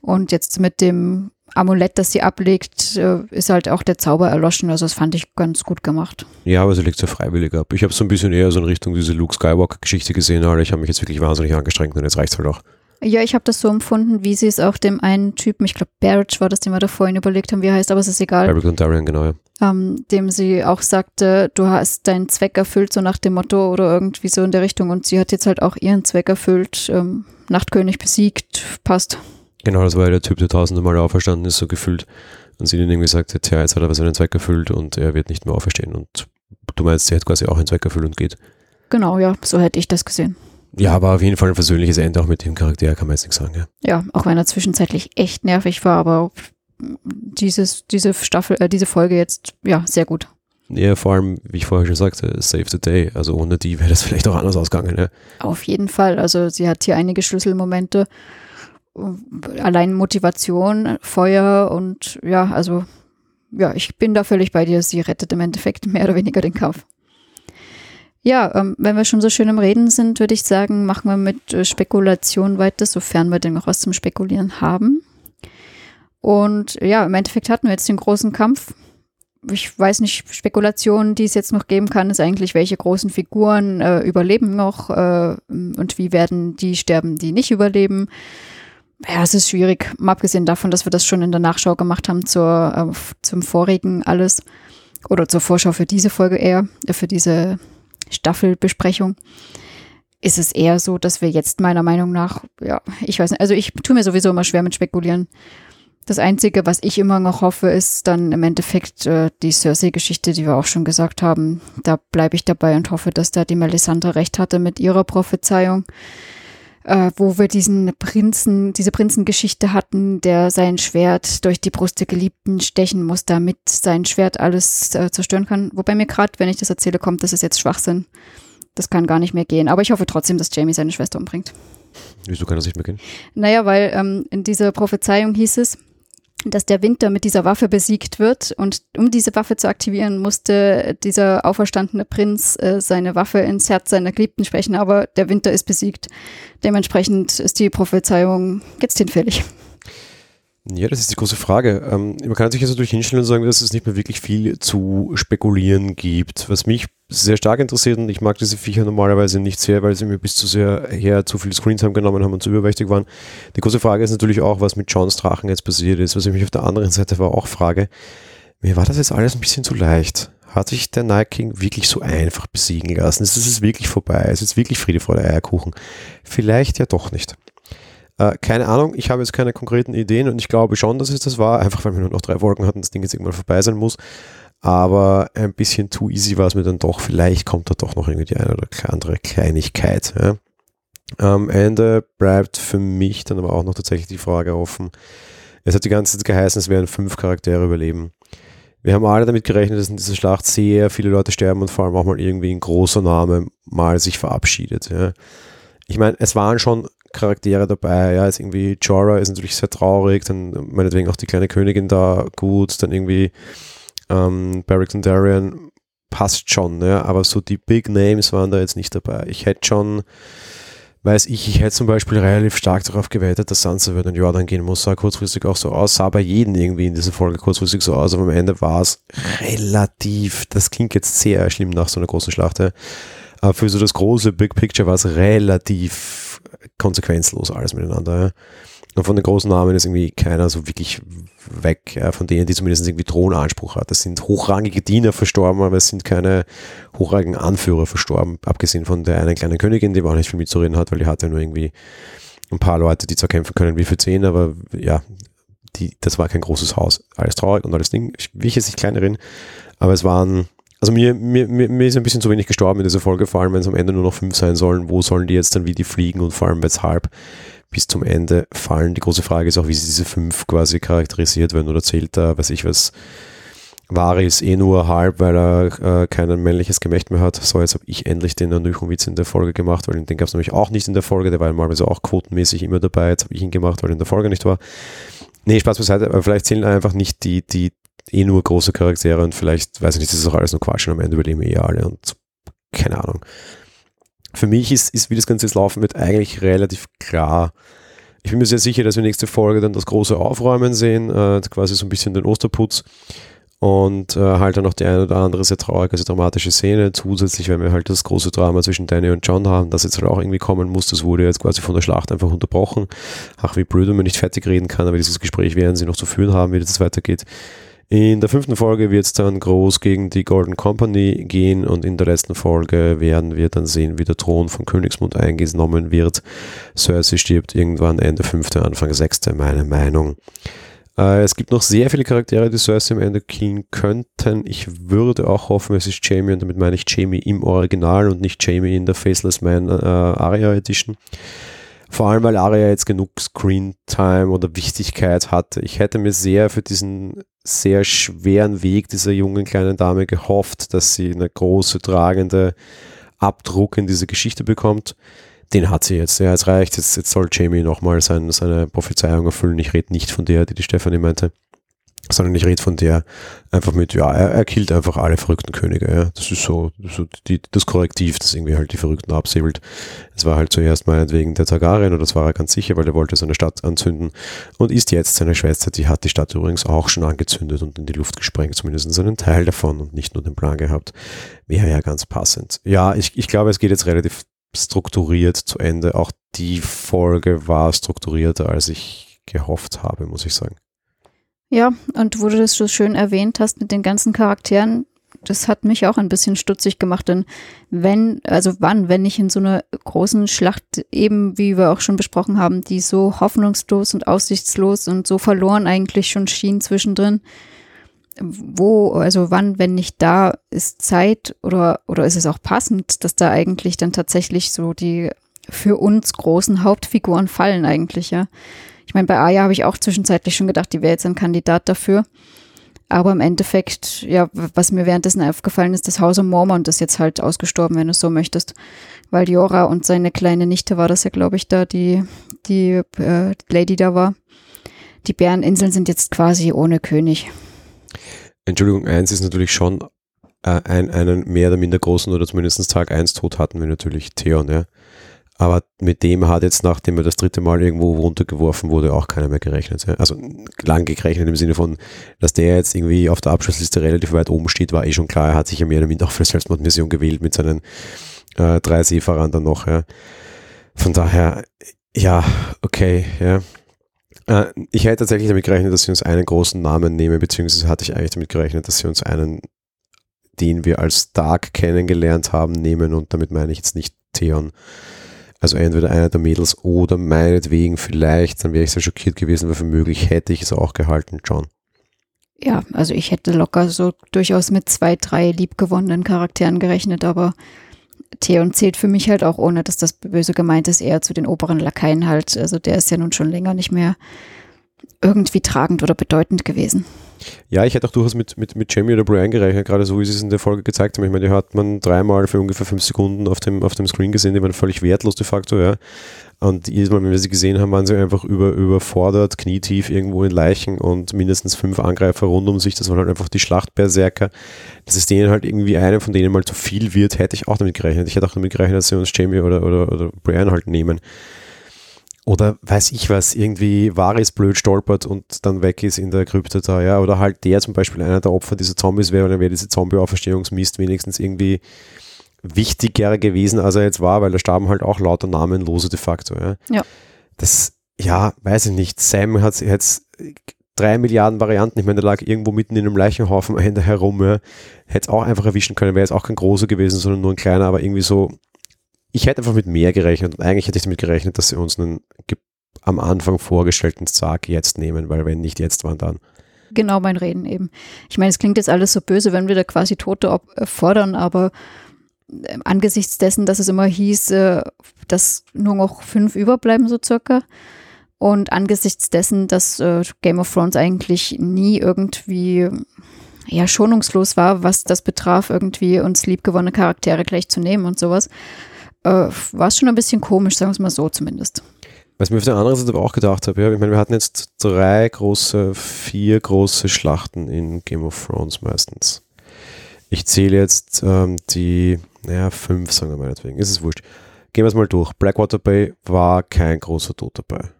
Und jetzt mit dem Amulett, das sie ablegt, äh, ist halt auch der Zauber erloschen. Also das fand ich ganz gut gemacht. Ja, aber sie legt es ja freiwillig ab. Ich habe so ein bisschen eher so in Richtung diese Luke Skywalker-Geschichte gesehen, aber ich habe mich jetzt wirklich wahnsinnig angestrengt und jetzt reicht es halt auch. Ja, ich habe das so empfunden, wie sie es auch dem einen Typen, ich glaube Barrett war das, den wir da vorhin überlegt haben, wie er heißt, aber es ist egal. Barrett und Darian, genau, ja. Ähm, dem sie auch sagte, du hast deinen Zweck erfüllt, so nach dem Motto oder irgendwie so in der Richtung. Und sie hat jetzt halt auch ihren Zweck erfüllt, ähm, Nachtkönig besiegt, passt. Genau, das war ja der Typ, der tausende Mal auferstanden ist, so gefühlt. Und sie dann irgendwie gesagt hat, ja, jetzt hat er seinen Zweck erfüllt und er wird nicht mehr auferstehen. Und du meinst, sie hat quasi auch einen Zweck erfüllt und geht. Genau, ja, so hätte ich das gesehen. Ja, aber auf jeden Fall ein versöhnliches Ende auch mit dem Charakter, kann man jetzt nicht sagen. Ja, ja auch wenn er zwischenzeitlich echt nervig war, aber dieses, diese Staffel, äh, diese Folge jetzt, ja, sehr gut. Ja, vor allem, wie ich vorher schon sagte, Save the Day. Also ohne die wäre das vielleicht auch anders ausgegangen. Ja. Auf jeden Fall. Also sie hat hier einige Schlüsselmomente. Allein Motivation, Feuer und ja, also ja, ich bin da völlig bei dir. Sie rettet im Endeffekt mehr oder weniger den Kampf. Ja, ähm, wenn wir schon so schön im Reden sind, würde ich sagen, machen wir mit äh, Spekulation weiter, sofern wir denn noch was zum Spekulieren haben. Und ja, im Endeffekt hatten wir jetzt den großen Kampf. Ich weiß nicht, Spekulationen, die es jetzt noch geben kann, ist eigentlich, welche großen Figuren äh, überleben noch äh, und wie werden die sterben, die nicht überleben. Ja, es ist schwierig, mal abgesehen davon, dass wir das schon in der Nachschau gemacht haben zur, äh, zum vorigen alles oder zur Vorschau für diese Folge eher, äh, für diese Staffelbesprechung, ist es eher so, dass wir jetzt meiner Meinung nach, ja, ich weiß nicht, also ich tue mir sowieso immer schwer mit Spekulieren. Das Einzige, was ich immer noch hoffe, ist dann im Endeffekt äh, die Cersei-Geschichte, die wir auch schon gesagt haben. Da bleibe ich dabei und hoffe, dass da die Melisandre recht hatte mit ihrer Prophezeiung äh, wo wir diesen Prinzen, diese Prinzengeschichte hatten, der sein Schwert durch die Brust der Geliebten stechen muss, damit sein Schwert alles äh, zerstören kann. Wobei mir gerade, wenn ich das erzähle, kommt, das ist jetzt Schwachsinn. Das kann gar nicht mehr gehen. Aber ich hoffe trotzdem, dass Jamie seine Schwester umbringt. Wieso kann das nicht mehr gehen? Naja, weil ähm, in dieser Prophezeiung hieß es, dass der Winter mit dieser Waffe besiegt wird. Und um diese Waffe zu aktivieren, musste dieser auferstandene Prinz äh, seine Waffe ins Herz seiner Geliebten sprechen. Aber der Winter ist besiegt. Dementsprechend ist die Prophezeiung jetzt hinfällig. Ja, das ist die große Frage. Ähm, man kann sich jetzt natürlich hinstellen und sagen, dass es nicht mehr wirklich viel zu spekulieren gibt. Was mich sehr stark interessiert und ich mag diese Viecher normalerweise nicht sehr, weil sie mir bis zu sehr her zu viel Screentime genommen haben und zu übermächtig waren. Die große Frage ist natürlich auch, was mit Johns Drachen jetzt passiert ist. Was ich mich auf der anderen Seite aber auch frage, mir war das jetzt alles ein bisschen zu leicht. Hat sich der Night King wirklich so einfach besiegen lassen? Ist es wirklich vorbei? Ist es wirklich Friede vor der Eierkuchen? Vielleicht ja doch nicht. Äh, keine Ahnung, ich habe jetzt keine konkreten Ideen und ich glaube schon, dass es das war, einfach weil wir nur noch drei Folgen hatten, das Ding jetzt irgendwann vorbei sein muss. Aber ein bisschen too easy war es mir dann doch. Vielleicht kommt da doch noch irgendwie die eine oder andere Kleinigkeit. Ja. Am Ende bleibt für mich dann aber auch noch tatsächlich die Frage offen. Es hat die ganze Zeit geheißen, es werden fünf Charaktere überleben. Wir haben alle damit gerechnet, dass in dieser Schlacht sehr viele Leute sterben und vor allem auch mal irgendwie ein großer Name mal sich verabschiedet. Ja. Ich meine, es waren schon Charaktere dabei. Ja, ist irgendwie Jorah ist natürlich sehr traurig, dann meinetwegen auch die kleine Königin da gut, dann irgendwie ähm, Barrick und Darian passt schon, ja, aber so die Big Names waren da jetzt nicht dabei. Ich hätte schon, weiß ich, ich hätte zum Beispiel relativ stark darauf gewettet, dass Sansa wird in Jordan gehen muss, sah kurzfristig auch so aus, sah bei jedem irgendwie in dieser Folge kurzfristig so aus, aber am Ende war es relativ, das klingt jetzt sehr schlimm nach so einer großen Schlacht, ja. aber für so das große Big Picture war es relativ konsequenzlos alles miteinander. Ja. Und von den großen Namen ist irgendwie keiner so wirklich weg, äh, von denen, die zumindest irgendwie Thronanspruch hat. Es sind hochrangige Diener verstorben, aber es sind keine hochrangigen Anführer verstorben, abgesehen von der einen kleinen Königin, die auch nicht viel mitzureden hat, weil die hatte nur irgendwie ein paar Leute, die zwar kämpfen können wie für zehn, aber ja, die, das war kein großes Haus. Alles traurig und alles Ding. Ich will jetzt nicht kleiner aber es waren, also mir, mir, mir ist ein bisschen zu wenig gestorben in dieser Folge, vor allem wenn es am Ende nur noch fünf sein sollen. Wo sollen die jetzt dann wie die fliegen und vor allem weshalb bis zum Ende fallen? Die große Frage ist auch, wie sie diese fünf quasi charakterisiert werden oder zählt da, weiß ich was, Varys eh nur halb, weil er äh, kein männliches Gemächt mehr hat. So, jetzt habe ich endlich den Ernüchungwitz in der Folge gemacht, weil den gab es nämlich auch nicht in der Folge. Der war normalerweise auch quotenmäßig immer dabei. Jetzt habe ich ihn gemacht, weil er in der Folge nicht war. Nee, Spaß beiseite, aber vielleicht zählen einfach nicht die, die eh nur große Charaktere und vielleicht, weiß ich nicht, das ist auch alles nur Quatsch und am Ende überleben eh alle und keine Ahnung. Für mich ist, ist, wie das Ganze jetzt laufen wird, eigentlich relativ klar. Ich bin mir sehr sicher, dass wir nächste Folge dann das große Aufräumen sehen, äh, quasi so ein bisschen den Osterputz und äh, halt dann noch die eine oder andere sehr traurige, sehr dramatische Szene. Zusätzlich, wenn wir halt das große Drama zwischen Danny und John haben, das jetzt halt auch irgendwie kommen muss, das wurde jetzt quasi von der Schlacht einfach unterbrochen. Ach, wie blöd, wenn man nicht fertig reden kann, aber dieses Gespräch werden sie noch zu führen haben, wie das weitergeht. In der fünften Folge wird es dann groß gegen die Golden Company gehen und in der letzten Folge werden wir dann sehen, wie der Thron von Königsmund eingenommen wird. Cersei stirbt irgendwann Ende fünfte, Anfang sechste, meine Meinung. Äh, es gibt noch sehr viele Charaktere, die Cersei am Ende killen könnten. Ich würde auch hoffen, es ist Jamie und damit meine ich Jamie im Original und nicht Jamie in der Faceless Man äh, Aria Edition. Vor allem, weil Aria jetzt genug Screentime oder Wichtigkeit hatte. Ich hätte mir sehr für diesen sehr schweren Weg dieser jungen kleinen Dame gehofft, dass sie eine große, tragende Abdruck in diese Geschichte bekommt den hat sie jetzt. Ja, es reicht. Jetzt, jetzt soll Jamie nochmal sein, seine Prophezeiung erfüllen. Ich rede nicht von der, die die Stefanie meinte, sondern ich rede von der einfach mit, ja, er, er killt einfach alle verrückten Könige. Ja. Das ist so, so die, das Korrektiv, das irgendwie halt die Verrückten absäbelt. Es war halt zuerst meinetwegen der Targaryen, und das war er ganz sicher, weil er wollte seine Stadt anzünden und ist jetzt seine Schwester, die hat die Stadt übrigens auch schon angezündet und in die Luft gesprengt, zumindest einen Teil davon und nicht nur den Plan gehabt. Wäre ja ganz passend. Ja, ich, ich glaube, es geht jetzt relativ strukturiert zu Ende. Auch die Folge war strukturierter, als ich gehofft habe, muss ich sagen. Ja, und wo du das so schön erwähnt hast mit den ganzen Charakteren, das hat mich auch ein bisschen stutzig gemacht, denn wenn, also wann, wenn nicht in so einer großen Schlacht, eben wie wir auch schon besprochen haben, die so hoffnungslos und aussichtslos und so verloren eigentlich schon schien zwischendrin, wo, also wann, wenn nicht da, ist Zeit oder, oder ist es auch passend, dass da eigentlich dann tatsächlich so die für uns großen Hauptfiguren fallen eigentlich, ja. Ich meine, bei Aya habe ich auch zwischenzeitlich schon gedacht, die wäre jetzt ein Kandidat dafür. Aber im Endeffekt, ja, was mir währenddessen aufgefallen ist, das Haus of Mormont ist jetzt halt ausgestorben, wenn du es so möchtest. Weil Jora und seine kleine Nichte war das ja, glaube ich, da, die, die äh, Lady da war. Die Bäreninseln sind jetzt quasi ohne König. Entschuldigung, eins ist natürlich schon äh, ein, einen mehr oder minder großen oder zumindest Tag 1 Tod hatten wir natürlich Theon, ja. Aber mit dem hat jetzt, nachdem er das dritte Mal irgendwo runtergeworfen wurde, auch keiner mehr gerechnet. Also lang gerechnet im Sinne von, dass der jetzt irgendwie auf der Abschlussliste relativ weit oben steht, war eh schon klar. Er hat sich ja mehr oder minder auch für Selbstmordmission gewählt mit seinen äh, drei Seefahrern dann noch. Ja. Von daher, ja, okay, ja. Äh, ich hätte tatsächlich damit gerechnet, dass sie uns einen großen Namen nehmen, beziehungsweise hatte ich eigentlich damit gerechnet, dass sie uns einen, den wir als Dark kennengelernt haben, nehmen und damit meine ich jetzt nicht Theon. Also entweder einer der Mädels oder meinetwegen vielleicht, dann wäre ich sehr schockiert gewesen, weil für möglich hätte ich es auch gehalten, John. Ja, also ich hätte locker so durchaus mit zwei, drei liebgewonnenen Charakteren gerechnet, aber Theon zählt für mich halt auch, ohne dass das böse gemeint ist, eher zu den oberen Lakaien halt. Also der ist ja nun schon länger nicht mehr irgendwie tragend oder bedeutend gewesen. Ja, ich hätte auch durchaus mit, mit, mit Jamie oder Brian gerechnet, gerade so wie sie es in der Folge gezeigt haben. Ich meine, die hat man dreimal für ungefähr fünf Sekunden auf dem, auf dem Screen gesehen, die waren völlig wertlos de facto, ja. Und jedes Mal, wenn wir sie gesehen haben, waren sie einfach über, überfordert, knietief irgendwo in Leichen und mindestens fünf Angreifer rund um sich. Das waren halt einfach die Schlachtberserker. Dass es denen halt irgendwie einem von denen mal zu viel wird, hätte ich auch damit gerechnet. Ich hätte auch damit gerechnet, dass sie uns Jamie oder, oder, oder Brian halt nehmen. Oder weiß ich was, irgendwie Varys blöd stolpert und dann weg ist in der Krypta da, ja. Oder halt der zum Beispiel einer der Opfer dieser Zombies wäre, dann wäre diese Zombie-Auferstehungsmist wenigstens irgendwie wichtiger gewesen, als er jetzt war, weil da starben halt auch lauter Namenlose de facto. Ja. ja. Das, ja, weiß ich nicht. Sam hat jetzt drei Milliarden Varianten. Ich meine, der lag irgendwo mitten in einem Leichenhaufen am Ende herum. Ja. Hätte es auch einfach erwischen können, wäre jetzt auch kein großer gewesen, sondern nur ein kleiner, aber irgendwie so. Ich hätte einfach mit mehr gerechnet eigentlich hätte ich damit gerechnet, dass sie uns einen am Anfang vorgestellten Sarg jetzt nehmen, weil wenn nicht jetzt, wann dann? Genau mein Reden eben. Ich meine, es klingt jetzt alles so böse, wenn wir da quasi Tote äh, fordern, aber äh, angesichts dessen, dass es immer hieß, äh, dass nur noch fünf überbleiben, so circa, und angesichts dessen, dass Game of Thrones eigentlich nie irgendwie ja, schonungslos war, was das betraf, irgendwie uns liebgewonnene Charaktere gleich zu nehmen und sowas, äh, war es schon ein bisschen komisch, sagen wir es mal so zumindest. Was mir auf der anderen Seite aber auch gedacht habe, ja, ich meine, wir hatten jetzt drei große, vier große Schlachten in Game of Thrones meistens. Ich zähle jetzt ähm, die, naja, fünf, sagen wir meinetwegen, ist es wurscht. Gehen wir es mal durch. Blackwater Bay war kein großer Tod dabei.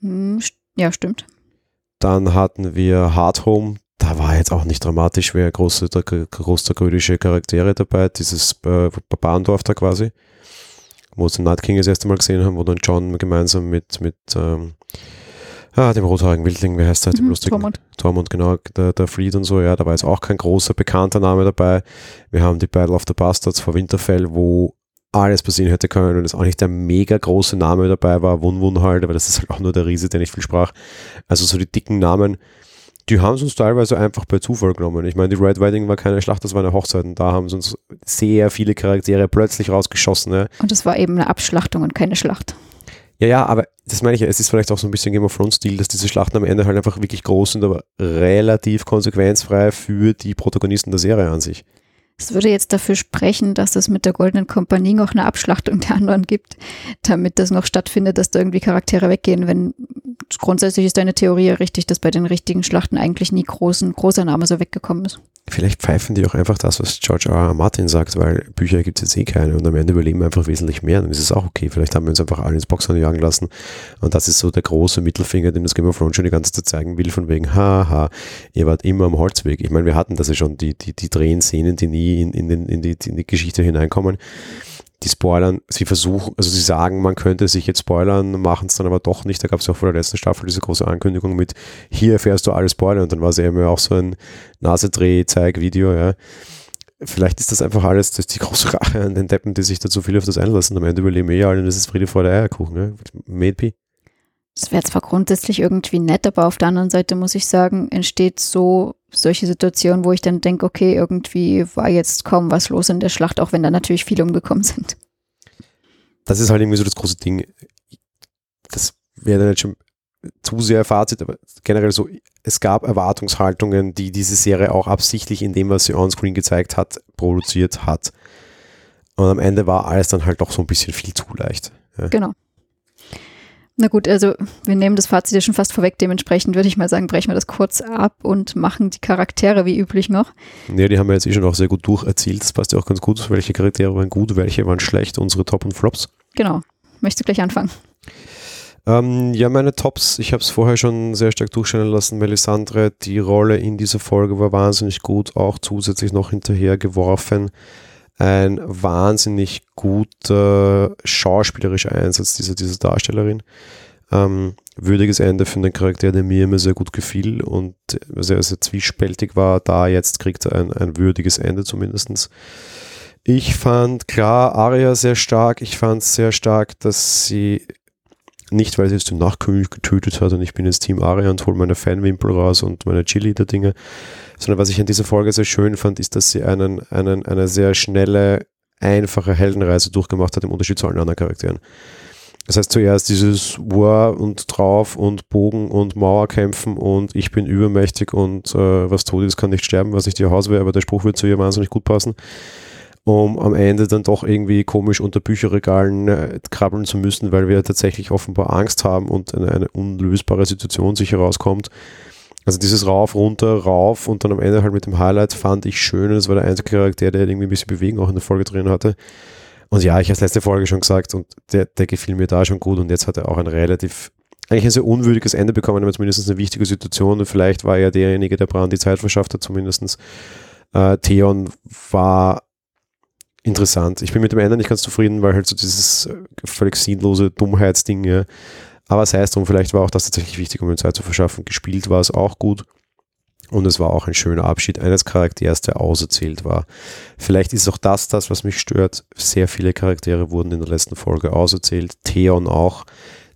Hm, ja, stimmt. Dann hatten wir Hard Home, da war jetzt auch nicht dramatisch, wer große, große Charaktere dabei, dieses äh, Barbandorf da quasi wo sie Night King das erste Mal gesehen haben, wo dann John gemeinsam mit, mit ähm, ah, dem rothaarigen Wildling, wie heißt der, dem mhm, lustigen Tormund. Tormund, genau, der, der Fried und so, ja, da war jetzt auch kein großer bekannter Name dabei. Wir haben die Battle of the Bastards vor Winterfell, wo alles passieren hätte können und es auch nicht der mega große Name dabei war, Wun Wun halt, aber das ist halt auch nur der Riese, der nicht viel sprach. Also so die dicken Namen, die haben es uns teilweise einfach bei Zufall genommen. Ich meine, die Red Wedding war keine Schlacht, das war eine Hochzeit und da haben sie uns sehr viele Charaktere plötzlich rausgeschossen. Ne? Und es war eben eine Abschlachtung und keine Schlacht. Ja, ja, aber das meine ich ja, es ist vielleicht auch so ein bisschen Game of Thrones-Stil, dass diese Schlachten am Ende halt einfach wirklich groß sind, aber relativ konsequenzfrei für die Protagonisten der Serie an sich. Es würde jetzt dafür sprechen, dass es mit der Goldenen Kompanie noch eine Abschlachtung der anderen gibt, damit das noch stattfindet, dass da irgendwie Charaktere weggehen, wenn grundsätzlich ist deine Theorie ja richtig, dass bei den richtigen Schlachten eigentlich nie großen, großer Name so weggekommen ist. Vielleicht pfeifen die auch einfach das, was George R. R. Martin sagt, weil Bücher gibt es jetzt eh keine und am Ende überleben einfach wesentlich mehr. Dann ist es auch okay. Vielleicht haben wir uns einfach alle ins Boxen jagen lassen. Und das ist so der große Mittelfinger, den das Game of Thrones schon die ganze Zeit zeigen will, von wegen, haha, ihr wart immer am Holzweg. Ich meine, wir hatten das ja schon, die, die, die Drehen-Szenen, die nie in, in, den, in, die, in die Geschichte hineinkommen die spoilern, sie versuchen, also sie sagen, man könnte sich jetzt spoilern, machen es dann aber doch nicht. Da gab es ja auch vor der letzten Staffel diese große Ankündigung mit, hier erfährst du alles Spoiler und dann war es eben auch so ein Nasedreh-Zeig-Video, ja. Vielleicht ist das einfach alles, das die große Rache an den Deppen, die sich da so viel auf das einlassen. Am Ende überleben eh alle und das ist Friede vor der Eierkuchen, ja. Maybe. Das wäre zwar grundsätzlich irgendwie nett, aber auf der anderen Seite muss ich sagen, entsteht so solche Situationen, wo ich dann denke, okay, irgendwie war jetzt kaum was los in der Schlacht, auch wenn da natürlich viele umgekommen sind. Das ist halt irgendwie so das große Ding. Das wäre dann jetzt schon zu sehr Fazit, aber generell so, es gab Erwartungshaltungen, die diese Serie auch absichtlich in dem, was sie onscreen gezeigt hat, produziert hat. Und am Ende war alles dann halt doch so ein bisschen viel zu leicht. Ja. Genau. Na gut, also wir nehmen das Fazit ja schon fast vorweg. Dementsprechend würde ich mal sagen, brechen wir das kurz ab und machen die Charaktere wie üblich noch. Ja, die haben wir jetzt eh schon auch sehr gut durcherzählt. Das passt ja auch ganz gut. Welche Charaktere waren gut, welche waren schlecht, unsere Top und Flops. Genau. Möchtest du gleich anfangen? Ähm, ja, meine Tops, ich habe es vorher schon sehr stark durchscheinen lassen. Melisandre, die Rolle in dieser Folge war wahnsinnig gut, auch zusätzlich noch hinterher geworfen ein wahnsinnig guter schauspielerischer Einsatz dieser, dieser Darstellerin. Ähm, würdiges Ende für einen Charakter, der mir immer sehr gut gefiel und sehr, sehr zwiespältig war. Da jetzt kriegt er ein, ein würdiges Ende zumindest. Ich fand klar Aria sehr stark. Ich fand sehr stark, dass sie nicht, weil sie jetzt den Nachkönig getötet hat und ich bin jetzt Team Aria und hole meine Fanwimpel raus und meine Cheerleader-Dinge, sondern was ich an dieser Folge sehr schön fand, ist, dass sie einen, einen, eine sehr schnelle, einfache Heldenreise durchgemacht hat im Unterschied zu allen anderen Charakteren. Das heißt zuerst dieses War und drauf und Bogen und Mauer kämpfen und ich bin übermächtig und äh, was tot ist, kann nicht sterben, was nicht ihr Haus wäre, aber der Spruch wird zu ihr wahnsinnig gut passen um am Ende dann doch irgendwie komisch unter Bücherregalen äh, krabbeln zu müssen, weil wir tatsächlich offenbar Angst haben und eine, eine unlösbare Situation sich herauskommt. Also dieses Rauf, runter, rauf und dann am Ende halt mit dem Highlight fand ich schön es war der einzige Charakter, der irgendwie ein bisschen Bewegung auch in der Folge drin hatte. Und ja, ich habe es letzte Folge schon gesagt und der, der gefiel mir da schon gut und jetzt hat er auch ein relativ, eigentlich ein sehr unwürdiges Ende bekommen, aber zumindest eine wichtige Situation und vielleicht war er derjenige, der Brand die Zeit verschafft hat, zumindest. Äh, Theon war interessant. Ich bin mit dem Ende nicht ganz zufrieden, weil halt so dieses äh, völlig sinnlose Dummheitsding, ja. Aber sei es drum, vielleicht war auch das tatsächlich wichtig, um ihm Zeit zu verschaffen. Gespielt war es auch gut. Und es war auch ein schöner Abschied eines Charakters, der auserzählt war. Vielleicht ist auch das das, was mich stört. Sehr viele Charaktere wurden in der letzten Folge auserzählt. Theon auch.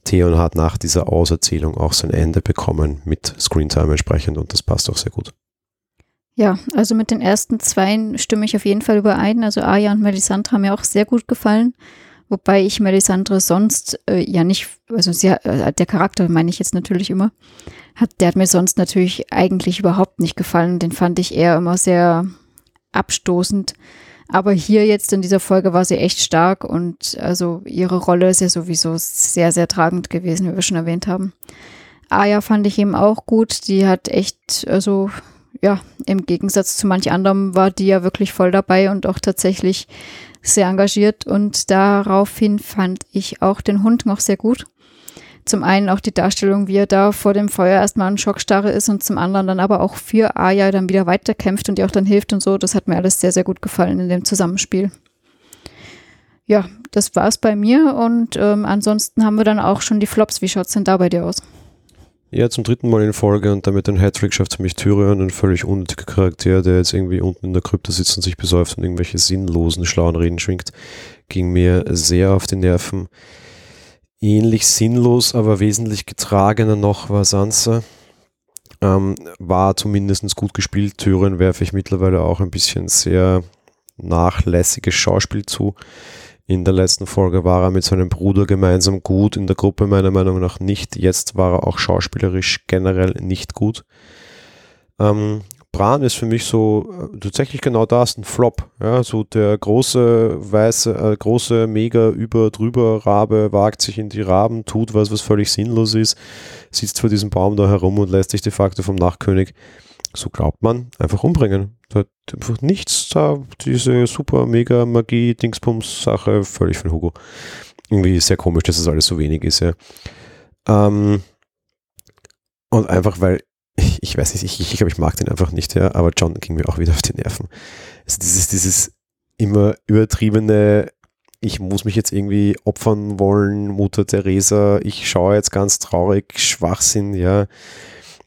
Theon hat nach dieser Auserzählung auch sein Ende bekommen mit Screentime entsprechend und das passt auch sehr gut. Ja, also mit den ersten zwei stimme ich auf jeden Fall überein. Also Aya und Melisandre haben mir auch sehr gut gefallen. Wobei ich Melisandre sonst äh, ja nicht, also sie, äh, der Charakter meine ich jetzt natürlich immer, hat, der hat mir sonst natürlich eigentlich überhaupt nicht gefallen. Den fand ich eher immer sehr abstoßend. Aber hier jetzt in dieser Folge war sie echt stark und also ihre Rolle ist ja sowieso sehr, sehr tragend gewesen, wie wir schon erwähnt haben. Aya fand ich eben auch gut. Die hat echt, also ja, im Gegensatz zu manch anderem war die ja wirklich voll dabei und auch tatsächlich sehr engagiert. Und daraufhin fand ich auch den Hund noch sehr gut. Zum einen auch die Darstellung, wie er da vor dem Feuer erstmal in Schockstarre ist und zum anderen dann aber auch für Aya dann wieder weiterkämpft und ihr auch dann hilft und so. Das hat mir alles sehr, sehr gut gefallen in dem Zusammenspiel. Ja, das war's bei mir und ähm, ansonsten haben wir dann auch schon die Flops. Wie schaut's denn da bei dir aus? Ja, zum dritten Mal in Folge und damit den Hattrick schafft für mich Tyrion, ein völlig unnötiger Charakter, der jetzt irgendwie unten in der Krypta sitzt und sich besäuft und irgendwelche sinnlosen, schlauen Reden schwingt, ging mir sehr auf die Nerven. Ähnlich sinnlos, aber wesentlich getragener noch war Sansa. Ähm, war zumindest gut gespielt. Tyrion werfe ich mittlerweile auch ein bisschen sehr nachlässiges Schauspiel zu. In der letzten Folge war er mit seinem Bruder gemeinsam gut, in der Gruppe meiner Meinung nach nicht. Jetzt war er auch schauspielerisch generell nicht gut. Ähm, Bran ist für mich so äh, tatsächlich genau das, ein Flop. Ja, so der große, weiße, äh, große, mega über drüber Rabe wagt sich in die Raben, tut was, was völlig sinnlos ist, sitzt vor diesem Baum da herum und lässt sich de facto vom Nachtkönig so glaubt man, einfach umbringen. Da hat einfach nichts da, diese super mega Magie, Dingsbums Sache, völlig von Hugo. Irgendwie sehr komisch, dass das alles so wenig ist, ja. Ähm, und einfach, weil, ich, ich weiß nicht, ich, ich glaube, ich mag den einfach nicht, ja, aber John ging mir auch wieder auf die Nerven. Also dieses, dieses immer übertriebene, ich muss mich jetzt irgendwie opfern wollen, Mutter Teresa, ich schaue jetzt ganz traurig, Schwachsinn, ja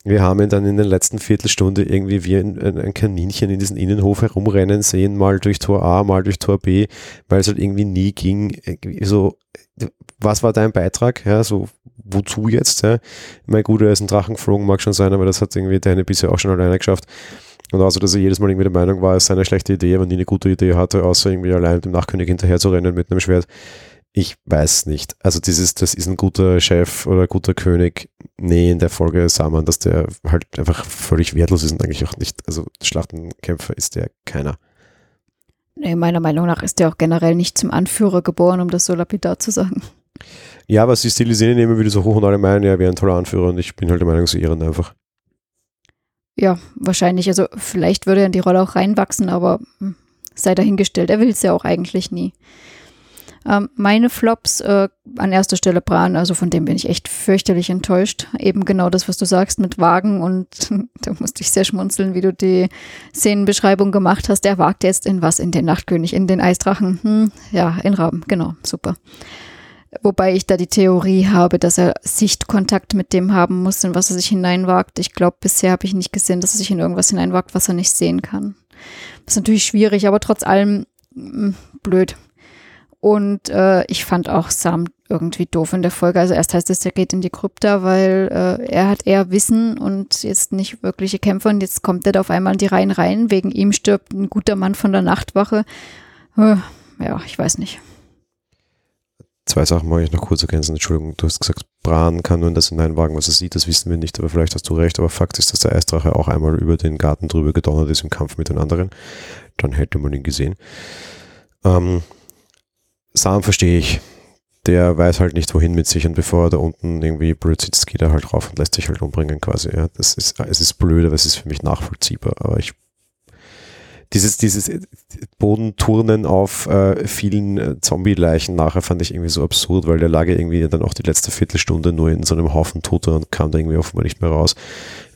wir haben ihn dann in der letzten Viertelstunde irgendwie wie ein, ein, Kaninchen in diesen Innenhof herumrennen sehen, mal durch Tor A, mal durch Tor B, weil es halt irgendwie nie ging. So, was war dein Beitrag? Ja, so, wozu jetzt? Ja? Mein Guter, er ist ein Drachen geflogen, mag schon sein, aber das hat irgendwie deine bisher auch schon alleine geschafft. Und außer, dass er jedes Mal irgendwie der Meinung war, es sei eine schlechte Idee, aber nie eine gute Idee hatte, außer irgendwie allein dem Nachkönig hinterher zu rennen mit einem Schwert. Ich weiß nicht. Also dieses, das ist ein guter Chef oder guter König. Nee, in der Folge sah man, dass der halt einfach völlig wertlos ist und eigentlich auch nicht, also Schlachtenkämpfer ist der keiner. Nee, meiner Meinung nach ist der auch generell nicht zum Anführer geboren, um das so lapidar zu sagen. Ja, was sie stilisieren immer wieder so hoch und alle meinen, ja, er wäre ein toller Anführer und ich bin halt der Meinung, sie ehren einfach. Ja, wahrscheinlich. Also vielleicht würde er in die Rolle auch reinwachsen, aber hm, sei dahingestellt. Er will es ja auch eigentlich nie. Ähm, meine Flops äh, an erster Stelle Bran, also von dem bin ich echt fürchterlich enttäuscht. Eben genau das, was du sagst mit Wagen und da musste ich sehr schmunzeln, wie du die Szenenbeschreibung gemacht hast. Der wagt jetzt in was? In den Nachtkönig, in den Eisdrachen. Hm, ja, in Raben, genau, super. Wobei ich da die Theorie habe, dass er Sichtkontakt mit dem haben muss, in was er sich hineinwagt. Ich glaube, bisher habe ich nicht gesehen, dass er sich in irgendwas hineinwagt, was er nicht sehen kann. Das ist natürlich schwierig, aber trotz allem mh, hm, blöd. Und äh, ich fand auch Sam irgendwie doof in der Folge. Also erst heißt es, er geht in die Krypta, weil äh, er hat eher Wissen und jetzt nicht wirkliche Kämpfer. Und jetzt kommt er da auf einmal in die Reihen rein. Wegen ihm stirbt ein guter Mann von der Nachtwache. Äh, ja, ich weiß nicht. Zwei Sachen mag ich noch kurz ergänzen. Entschuldigung, du hast gesagt, Bran kann nur in das hineinwagen, was er sieht. Das wissen wir nicht, aber vielleicht hast du recht. Aber Fakt ist, dass der Eisdrache auch einmal über den Garten drüber gedonnert ist im Kampf mit den anderen. Dann hätte man ihn gesehen. Ähm, Sam verstehe ich. Der weiß halt nicht, wohin mit sich und bevor er da unten irgendwie blöd sitzt, geht er halt rauf und lässt sich halt umbringen quasi. Ja, das ist, es ist blöd, aber es ist für mich nachvollziehbar. Aber ich, dieses, dieses Bodenturnen auf äh, vielen äh, Zombie-Leichen nachher fand ich irgendwie so absurd, weil der lag ja irgendwie dann auch die letzte Viertelstunde nur in so einem Haufen Toter und kam da irgendwie offenbar nicht mehr raus.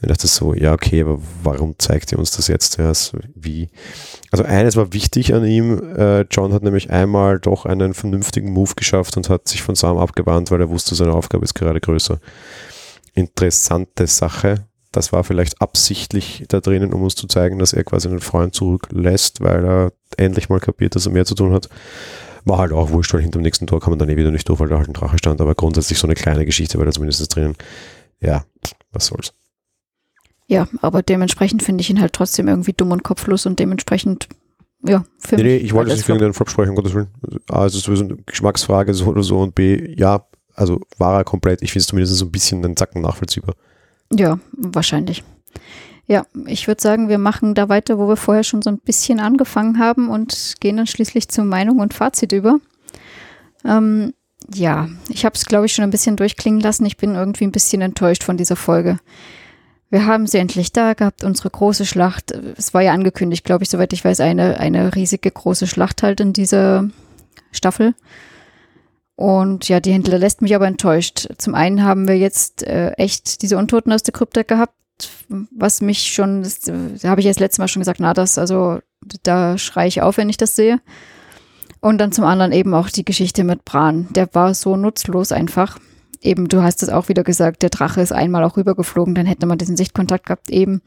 Ich dachte so, ja, okay, aber warum zeigt ihr uns das jetzt? So, wie? Also eines war wichtig an ihm. Äh, John hat nämlich einmal doch einen vernünftigen Move geschafft und hat sich von Sam abgewandt, weil er wusste, seine Aufgabe ist gerade größer. Interessante Sache das war vielleicht absichtlich da drinnen, um uns zu zeigen, dass er quasi einen Freund zurücklässt, weil er endlich mal kapiert, dass er mehr zu tun hat. War halt auch wurscht, weil hinter dem nächsten Tor kann man dann eh wieder nicht durch, weil da halt ein Drache stand, aber grundsätzlich so eine kleine Geschichte war da zumindest drinnen. Ja, was soll's. Ja, aber dementsprechend finde ich ihn halt trotzdem irgendwie dumm und kopflos und dementsprechend, ja, für nee, nee, ich wollte nicht für irgendeinen Flop sprechen, um Gottes Willen. A, es ist sowieso eine Geschmacksfrage so oder so und B, ja, also war er komplett, ich finde es zumindest so ein bisschen einen Zacken nachvollziehbar. Ja, wahrscheinlich. Ja, ich würde sagen, wir machen da weiter, wo wir vorher schon so ein bisschen angefangen haben und gehen dann schließlich zur Meinung und Fazit über. Ähm, ja, ich habe es, glaube ich, schon ein bisschen durchklingen lassen. Ich bin irgendwie ein bisschen enttäuscht von dieser Folge. Wir haben sie endlich da gehabt, unsere große Schlacht. Es war ja angekündigt, glaube ich, soweit ich weiß, eine, eine riesige große Schlacht halt in dieser Staffel. Und ja, die hinterlässt mich aber enttäuscht. Zum einen haben wir jetzt äh, echt diese Untoten aus der Krypta gehabt, was mich schon, da habe ich ja das letzte Mal schon gesagt, na, das, also da schreie ich auf, wenn ich das sehe. Und dann zum anderen eben auch die Geschichte mit Bran. Der war so nutzlos einfach. Eben, du hast es auch wieder gesagt, der Drache ist einmal auch rübergeflogen, dann hätte man diesen Sichtkontakt gehabt eben.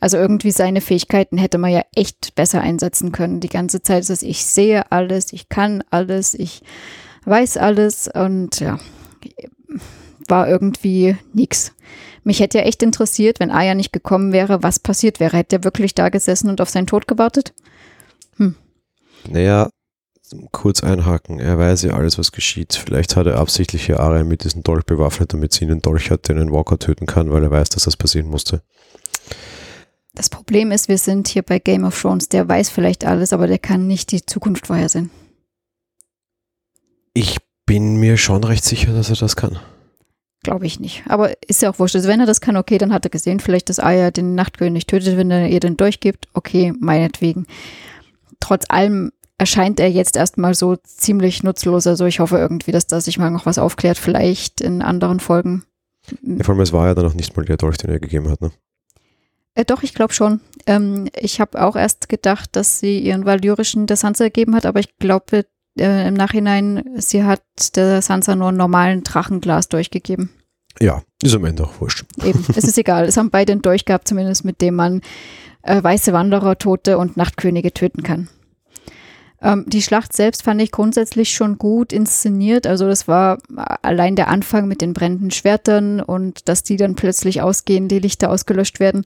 Also irgendwie seine Fähigkeiten hätte man ja echt besser einsetzen können. Die ganze Zeit ist es, ich sehe alles, ich kann alles, ich weiß alles und ja, war irgendwie nix. Mich hätte ja echt interessiert, wenn Aya nicht gekommen wäre, was passiert wäre. Hätte er wirklich da gesessen und auf seinen Tod gewartet? Hm. Naja, kurz einhaken. Er weiß ja alles, was geschieht. Vielleicht hat er absichtlich hier Arya mit diesem Dolch bewaffnet, damit sie einen Dolch hat, der einen Walker töten kann, weil er weiß, dass das passieren musste. Das Problem ist, wir sind hier bei Game of Thrones. Der weiß vielleicht alles, aber der kann nicht die Zukunft vorhersehen. Ich bin mir schon recht sicher, dass er das kann. Glaube ich nicht. Aber ist ja auch wurscht. Also wenn er das kann, okay, dann hat er gesehen, vielleicht, dass Aya den Nachtkönig tötet, wenn er ihr den durchgibt. Okay, meinetwegen. Trotz allem erscheint er jetzt erstmal so ziemlich nutzlos. Also ich hoffe irgendwie, dass da sich mal noch was aufklärt, vielleicht in anderen Folgen. Ja, vor allem, es war ja dann noch nicht mal der Dolch, den er gegeben hat, ne? Äh, doch, ich glaube schon. Ähm, ich habe auch erst gedacht, dass sie ihren valyrischen der Sansa gegeben hat, aber ich glaube, äh, im Nachhinein, sie hat der Sansa nur einen normalen Drachenglas durchgegeben. Ja, ist am Ende auch wurscht. Eben, es ist egal. Es haben beide einen Dolch gehabt, zumindest mit dem man äh, weiße Wanderer, Tote und Nachtkönige töten kann. Ähm, die Schlacht selbst fand ich grundsätzlich schon gut inszeniert. Also das war allein der Anfang mit den brennenden Schwertern und dass die dann plötzlich ausgehen, die Lichter ausgelöscht werden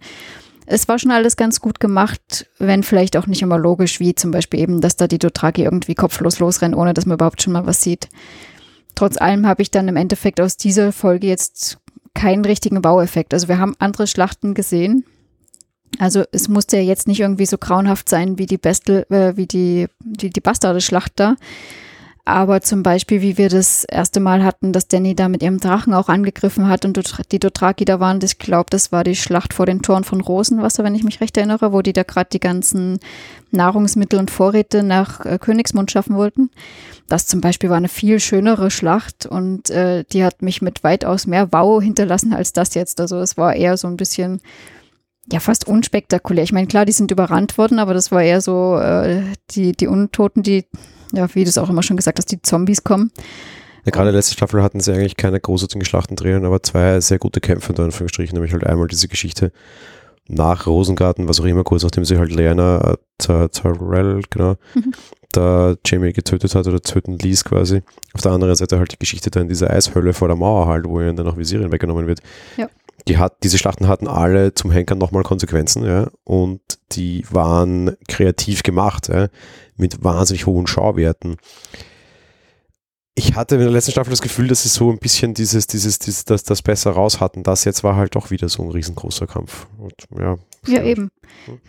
es war schon alles ganz gut gemacht, wenn vielleicht auch nicht immer logisch, wie zum Beispiel eben, dass da die Dothraki irgendwie kopflos losrennen, ohne dass man überhaupt schon mal was sieht. Trotz allem habe ich dann im Endeffekt aus dieser Folge jetzt keinen richtigen Baueffekt. Also wir haben andere Schlachten gesehen. Also es musste ja jetzt nicht irgendwie so grauenhaft sein wie die Bestel, äh, wie die, die, die Bastarde-Schlacht da. Aber zum Beispiel, wie wir das erste Mal hatten, dass Danny da mit ihrem Drachen auch angegriffen hat und die Dothraki da waren, ich glaube, das war die Schlacht vor den Toren von Rosenwasser, wenn ich mich recht erinnere, wo die da gerade die ganzen Nahrungsmittel und Vorräte nach äh, Königsmund schaffen wollten. Das zum Beispiel war eine viel schönere Schlacht und äh, die hat mich mit weitaus mehr Wow hinterlassen als das jetzt. Also es war eher so ein bisschen ja, fast unspektakulär. Ich meine, klar, die sind überrannt worden, aber das war eher so äh, die, die Untoten, die ja, wie du es auch immer schon gesagt hast, die Zombies kommen. Ja, gerade letzte Staffel hatten sie eigentlich keine großartigen Schlachten drinnen, aber zwei sehr gute Kämpfe in Anführungsstrichen, nämlich halt einmal diese Geschichte nach Rosengarten, was auch immer, kurz nachdem sie halt Lena äh, Tyrell, genau, mhm. da Jamie getötet hat oder töten ließ quasi. Auf der anderen Seite halt die Geschichte da in dieser Eishölle vor der Mauer halt, wo ihnen dann auch Visirien weggenommen wird. Ja. Die hat, diese Schlachten hatten alle zum Henker nochmal Konsequenzen, ja, und die waren kreativ gemacht, ja mit wahnsinnig hohen Schauwerten. Ich hatte in der letzten Staffel das Gefühl, dass sie so ein bisschen dieses, dieses, dieses das, das besser raus hatten. Das jetzt war halt doch wieder so ein riesengroßer Kampf. Und, ja, ja, eben.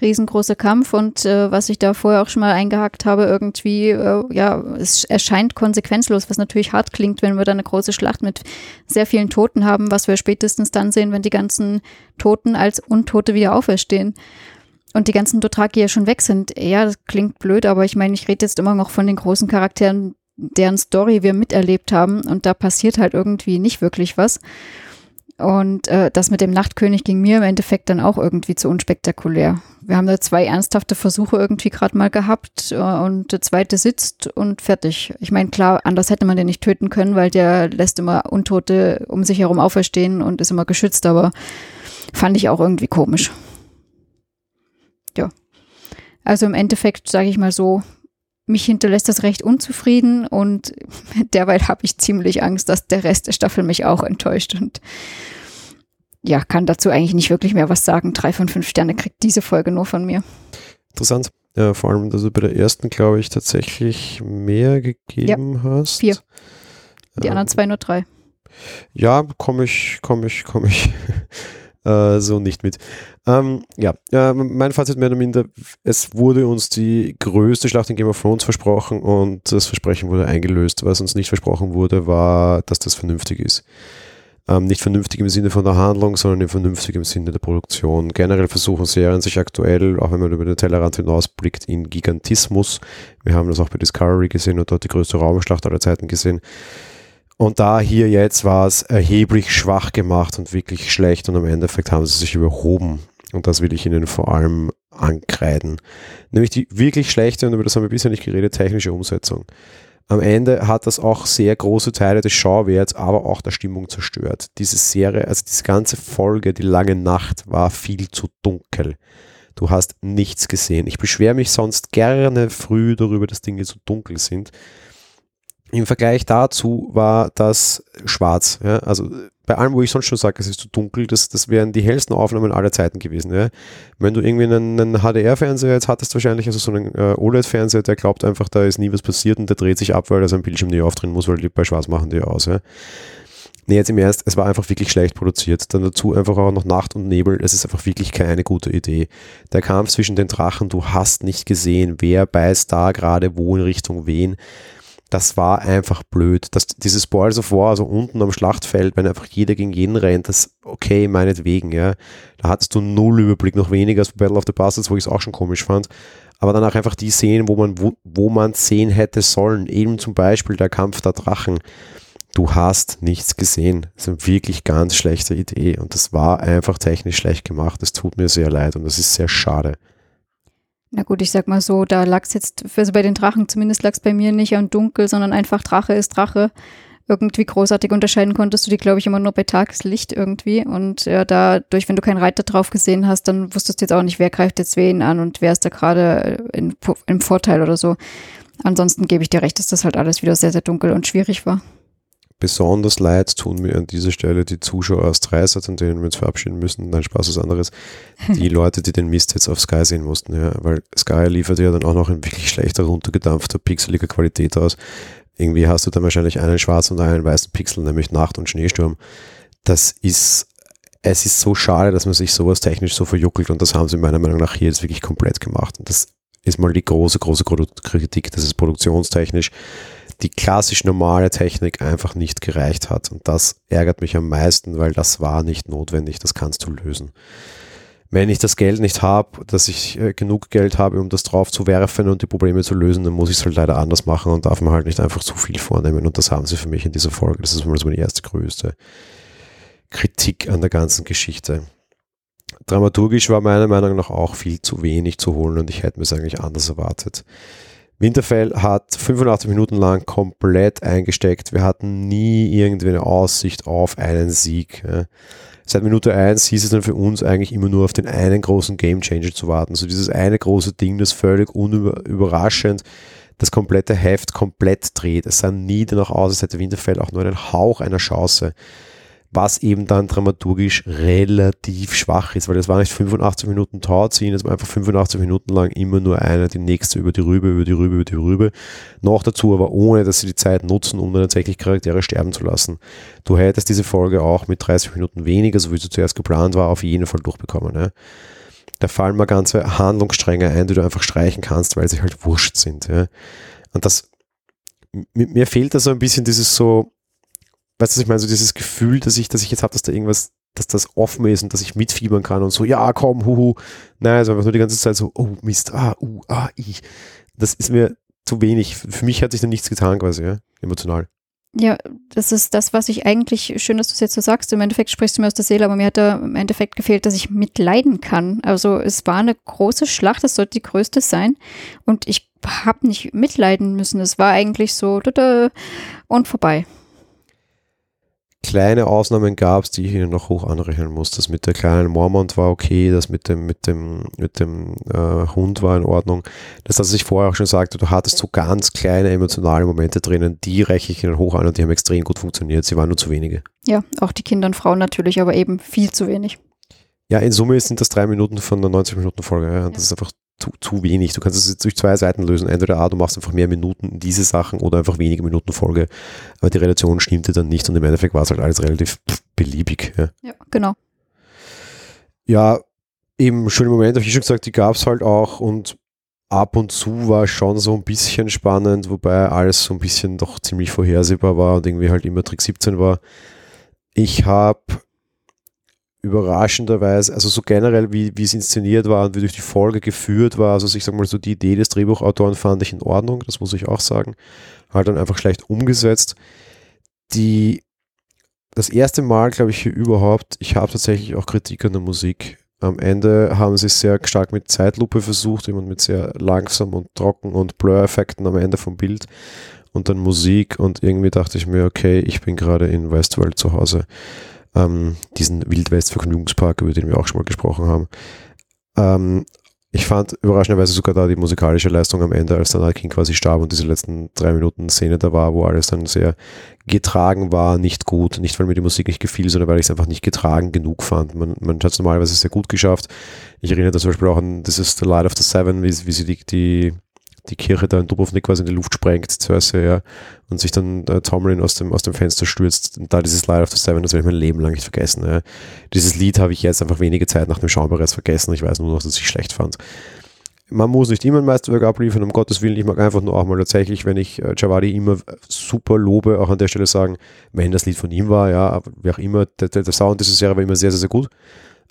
Riesengroßer Kampf und äh, was ich da vorher auch schon mal eingehakt habe, irgendwie, äh, ja, es erscheint konsequenzlos, was natürlich hart klingt, wenn wir da eine große Schlacht mit sehr vielen Toten haben, was wir spätestens dann sehen, wenn die ganzen Toten als Untote wieder auferstehen. und die ganzen Dothraki ja schon weg sind. Ja, das klingt blöd, aber ich meine, ich rede jetzt immer noch von den großen Charakteren, deren Story wir miterlebt haben und da passiert halt irgendwie nicht wirklich was. Und äh, das mit dem Nachtkönig ging mir im Endeffekt dann auch irgendwie zu unspektakulär. Wir haben da zwei ernsthafte Versuche irgendwie gerade mal gehabt äh, und der zweite sitzt und fertig. Ich meine, klar, anders hätte man den nicht töten können, weil der lässt immer Untote um sich herum auferstehen und ist immer geschützt, aber fand ich auch irgendwie komisch. Ja. Also im Endeffekt, sage ich mal so, mich hinterlässt das recht unzufrieden und derweil habe ich ziemlich Angst, dass der Rest der Staffel mich auch enttäuscht und ja, kann dazu eigentlich nicht wirklich mehr was sagen. Drei von fünf Sterne kriegt diese Folge nur von mir. Interessant. Ja, vor allem, dass du bei der ersten, glaube ich, tatsächlich mehr gegeben ja, hast. Vier. Die ähm, anderen zwei nur drei. Ja, komme ich, komme ich, komme ich äh, so nicht mit. Ähm, ja, äh, mein Fazit mehr oder minder, es wurde uns die größte Schlacht in Game of Thrones versprochen und das Versprechen wurde eingelöst. Was uns nicht versprochen wurde, war, dass das vernünftig ist. Ähm, nicht vernünftig im Sinne von der Handlung, sondern vernünftig im Sinne der Produktion. Generell versuchen Serien sich aktuell, auch wenn man über den Tellerrand hinausblickt, in Gigantismus. Wir haben das auch bei Discovery gesehen und dort die größte Raumschlacht aller Zeiten gesehen und da hier jetzt war es erheblich schwach gemacht und wirklich schlecht und im Endeffekt haben sie sich überhoben. Und das will ich ihnen vor allem ankreiden. Nämlich die wirklich schlechte, und über das haben wir bisher nicht geredet, technische Umsetzung. Am Ende hat das auch sehr große Teile des Schauwerts, aber auch der Stimmung zerstört. Diese Serie, also diese ganze Folge, die lange Nacht, war viel zu dunkel. Du hast nichts gesehen. Ich beschwere mich sonst gerne früh darüber, dass Dinge so dunkel sind. Im Vergleich dazu war das schwarz. Ja? Also bei allem, wo ich sonst schon sage, es ist zu dunkel, das, das wären die hellsten Aufnahmen aller Zeiten gewesen. Ja? Wenn du irgendwie einen, einen HDR-Fernseher jetzt hattest, wahrscheinlich, also so einen äh, OLED-Fernseher, der glaubt einfach, da ist nie was passiert und der dreht sich ab, weil er sein Bildschirm nie aufdrehen muss, weil die bei schwarz machen die aus. Ja? Nee, jetzt im Ernst, es war einfach wirklich schlecht produziert. Dann dazu einfach auch noch Nacht und Nebel. Es ist einfach wirklich keine gute Idee. Der Kampf zwischen den Drachen, du hast nicht gesehen, wer beißt da gerade wo in Richtung wen das war einfach blöd. Das, dieses Balls of War, also unten am Schlachtfeld, wenn einfach jeder gegen jeden rennt, das okay, meinetwegen, ja. Da hattest du null Überblick, noch weniger als Battle of the Bastards, wo ich es auch schon komisch fand. Aber dann auch einfach die Szenen, wo man, wo, wo man sehen hätte sollen. Eben zum Beispiel der Kampf der Drachen. Du hast nichts gesehen. Das ist eine wirklich ganz schlechte Idee. Und das war einfach technisch schlecht gemacht. Es tut mir sehr leid und das ist sehr schade. Na gut, ich sag mal so, da lag es jetzt, also bei den Drachen zumindest lag es bei mir nicht an dunkel, sondern einfach Drache ist Drache. Irgendwie großartig unterscheiden konntest du die, glaube ich, immer nur bei Tageslicht irgendwie. Und ja, dadurch, wenn du keinen Reiter drauf gesehen hast, dann wusstest du jetzt auch nicht, wer greift jetzt wen an und wer ist da gerade im Vorteil oder so. Ansonsten gebe ich dir recht, dass das halt alles wieder sehr, sehr dunkel und schwierig war. Besonders leid tun mir an dieser Stelle die Zuschauer aus Dreisat, an denen wir uns verabschieden müssen. Nein, Spaß ist anderes. Die Leute, die den Mist jetzt auf Sky sehen mussten, ja, weil Sky liefert ja dann auch noch in wirklich schlechter, runtergedampfter, pixeliger Qualität aus. Irgendwie hast du dann wahrscheinlich einen schwarzen und einen weißen Pixel, nämlich Nacht und Schneesturm. Das ist, es ist so schade, dass man sich sowas technisch so verjuckelt und das haben sie meiner Meinung nach hier jetzt wirklich komplett gemacht. Und das ist mal die große, große Kritik, dass es produktionstechnisch die klassisch normale Technik einfach nicht gereicht hat. Und das ärgert mich am meisten, weil das war nicht notwendig, das kannst du lösen. Wenn ich das Geld nicht habe, dass ich äh, genug Geld habe, um das drauf zu werfen und die Probleme zu lösen, dann muss ich es halt leider anders machen und darf man halt nicht einfach zu viel vornehmen. Und das haben sie für mich in dieser Folge. Das ist mal so meine erste größte Kritik an der ganzen Geschichte. Dramaturgisch war meiner Meinung nach auch viel zu wenig zu holen und ich hätte mir es eigentlich anders erwartet. Winterfell hat 85 Minuten lang komplett eingesteckt. Wir hatten nie irgendwie eine Aussicht auf einen Sieg. Seit Minute 1 hieß es dann für uns eigentlich immer nur auf den einen großen Gamechanger zu warten. So dieses eine große Ding, das völlig unüberraschend das komplette Heft komplett dreht. Es sah nie danach aus, als hätte Winterfell auch nur einen Hauch einer Chance was eben dann dramaturgisch relativ schwach ist, weil das war nicht 85 Minuten Tauziehen, es war einfach 85 Minuten lang immer nur einer, die nächste über die Rübe, über die Rübe, über die Rübe. Noch dazu aber ohne, dass sie die Zeit nutzen, um dann tatsächlich Charaktere sterben zu lassen. Du hättest diese Folge auch mit 30 Minuten weniger, so wie sie zuerst geplant war, auf jeden Fall durchbekommen. Ne? Da fallen mal ganze Handlungsstränge ein, die du einfach streichen kannst, weil sie halt wurscht sind. Ja? Und das, mir fehlt da so ein bisschen dieses so, weißt du, ich meine, so dieses Gefühl, dass ich, dass ich jetzt habe, dass da irgendwas dass das offen ist und dass ich mitfiebern kann und so, ja, komm, huhu. Nein, war einfach nur die ganze Zeit so, oh Mist, ah, uh, ah, ich. Das ist mir zu wenig. Für mich hat sich da nichts getan quasi, ja, emotional. Ja, das ist das, was ich eigentlich, schön, dass du es jetzt so sagst, im Endeffekt sprichst du mir aus der Seele, aber mir hat da im Endeffekt gefehlt, dass ich mitleiden kann. Also es war eine große Schlacht, es sollte die größte sein und ich habe nicht mitleiden müssen. Es war eigentlich so und vorbei kleine Ausnahmen gab es, die ich Ihnen noch hoch anrechnen muss. Das mit der kleinen Mormont war okay, das mit dem, mit dem, mit dem äh, Hund war in Ordnung. Das, was ich vorher auch schon sagte, du hattest so ganz kleine emotionale Momente drinnen, die rechne ich Ihnen hoch an und die haben extrem gut funktioniert. Sie waren nur zu wenige. Ja, auch die Kinder und Frauen natürlich, aber eben viel zu wenig. Ja, in Summe sind das drei Minuten von der 90-Minuten-Folge. Ja. Das ist einfach zu, zu wenig. Du kannst es jetzt durch zwei Seiten lösen. Entweder A, du machst einfach mehr Minuten diese Sachen oder einfach wenige Minuten Folge. Aber die Relation stimmte dann nicht und im Endeffekt war es halt alles relativ beliebig. Ja, ja genau. Ja, eben schöne Momente, habe ich schon gesagt, die gab es halt auch und ab und zu war schon so ein bisschen spannend, wobei alles so ein bisschen doch ziemlich vorhersehbar war und irgendwie halt immer Trick 17 war. Ich habe überraschenderweise, also so generell, wie, wie es inszeniert war und wie durch die Folge geführt war, also ich sag mal so, die Idee des Drehbuchautoren fand ich in Ordnung, das muss ich auch sagen. Halt dann einfach schlecht umgesetzt. Die, das erste Mal, glaube ich, hier überhaupt, ich habe tatsächlich auch Kritik an der Musik. Am Ende haben sie es sehr stark mit Zeitlupe versucht, immer mit sehr langsam und trocken und Blur-Effekten am Ende vom Bild und dann Musik und irgendwie dachte ich mir, okay, ich bin gerade in Westworld zu Hause ähm, diesen Wildwest-Vergnügungspark, über den wir auch schon mal gesprochen haben. Ähm, ich fand überraschenderweise sogar da die musikalische Leistung am Ende, als dann Anakin quasi starb und diese letzten drei Minuten Szene da war, wo alles dann sehr getragen war, nicht gut. Nicht, weil mir die Musik nicht gefiel, sondern weil ich es einfach nicht getragen genug fand. Man, man hat es normalerweise sehr gut geschafft. Ich erinnere da zum Beispiel auch an This is the Light of the Seven, wie, wie sie die, die die Kirche da in Dubrovnik quasi in die Luft sprengt, Cersei, ja, und sich dann äh, Tomlin aus dem, aus dem Fenster stürzt. Und da dieses Light of the Seven, das werde ich mein Leben lang nicht vergessen. Ja. Dieses Lied habe ich jetzt einfach wenige Zeit nach dem Schauen bereits vergessen. Ich weiß nur noch, dass ich schlecht fand. Man muss nicht immer ein Meisterwerk abliefern, um Gottes Willen. Ich mag einfach nur auch mal tatsächlich, wenn ich äh, Javadi immer super lobe, auch an der Stelle sagen, wenn das Lied von ihm war, ja, wie auch immer, der, der, der Sound dieser Serie war immer sehr, sehr, sehr gut.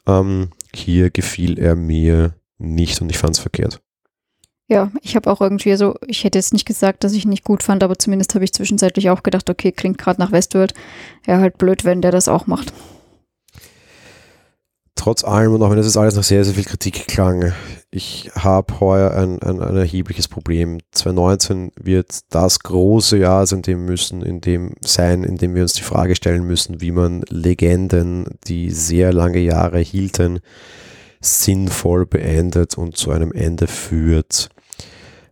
Ähm, hier gefiel er mir nicht und ich fand es verkehrt. Ja, ich habe auch irgendwie so, ich hätte jetzt nicht gesagt, dass ich nicht gut fand, aber zumindest habe ich zwischenzeitlich auch gedacht, okay, klingt gerade nach Westworld. Ja, halt blöd, wenn der das auch macht. Trotz allem und auch wenn das jetzt alles nach sehr, sehr viel Kritik klang, ich habe heuer ein, ein, ein, erhebliches Problem. 2019 wird das große Jahr sein, in dem müssen, in dem sein, in dem wir uns die Frage stellen müssen, wie man Legenden, die sehr lange Jahre hielten, sinnvoll beendet und zu einem Ende führt.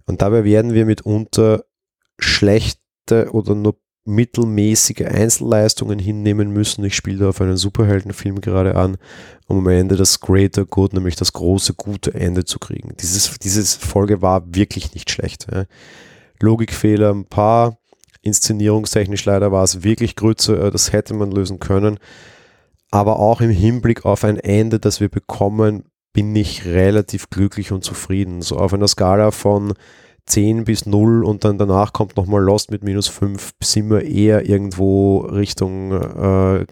Und dabei werden wir mitunter schlechte oder nur mittelmäßige Einzelleistungen hinnehmen müssen. Ich spiele da auf einen Superheldenfilm gerade an, um am Ende das Greater Good, nämlich das große gute Ende zu kriegen. Dieses, diese Folge war wirklich nicht schlecht. Logikfehler ein paar, inszenierungstechnisch leider war es wirklich Grütze, äh, das hätte man lösen können. Aber auch im Hinblick auf ein Ende, das wir bekommen, bin ich relativ glücklich und zufrieden. So auf einer Skala von 10 bis 0 und dann danach kommt nochmal Lost mit minus 5, sind wir eher irgendwo Richtung äh,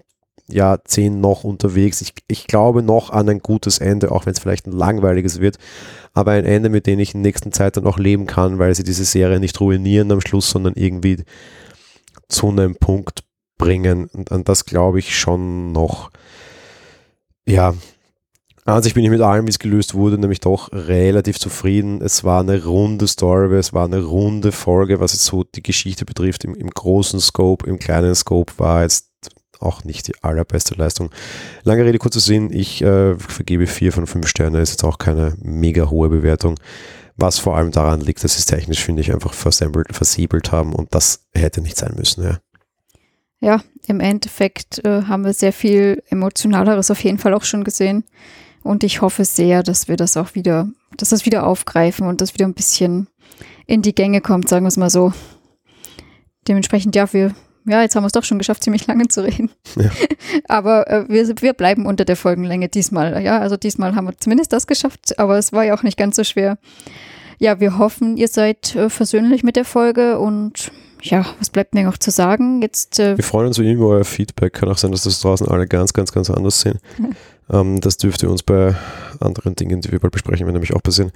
ja, 10 noch unterwegs. Ich, ich glaube noch an ein gutes Ende, auch wenn es vielleicht ein langweiliges wird, aber ein Ende, mit dem ich in der nächsten Zeit dann auch leben kann, weil sie diese Serie nicht ruinieren am Schluss, sondern irgendwie zu einem Punkt bringen. Und an das glaube ich schon noch. Ja, an sich bin ich mit allem, wie es gelöst wurde, nämlich doch relativ zufrieden. Es war eine runde Story, es war eine runde Folge, was jetzt so die Geschichte betrifft. Im, im großen Scope, im kleinen Scope war jetzt auch nicht die allerbeste Leistung. Lange Rede, kurzer Sinn. Ich äh, vergebe vier von fünf Sterne. Ist jetzt auch keine mega hohe Bewertung. Was vor allem daran liegt, dass sie es technisch, finde ich, einfach versiebelt haben und das hätte nicht sein müssen. Ja, ja im Endeffekt äh, haben wir sehr viel Emotionaleres auf jeden Fall auch schon gesehen. Und ich hoffe sehr, dass wir das auch wieder, dass das wieder aufgreifen und das wieder ein bisschen in die Gänge kommt, sagen wir es mal so. Dementsprechend, ja, wir, ja, jetzt haben wir es doch schon geschafft, ziemlich lange zu reden. Ja. aber äh, wir, wir bleiben unter der Folgenlänge diesmal. Ja, also diesmal haben wir zumindest das geschafft, aber es war ja auch nicht ganz so schwer. Ja, wir hoffen, ihr seid äh, versöhnlich mit der Folge und ja, was bleibt mir noch zu sagen? Jetzt, äh, Wir freuen uns über euer Feedback. Kann auch sein, dass das draußen alle ganz, ganz, ganz anders sehen. ähm, das dürfte uns bei anderen Dingen, die wir bald besprechen, werden nämlich auch passieren.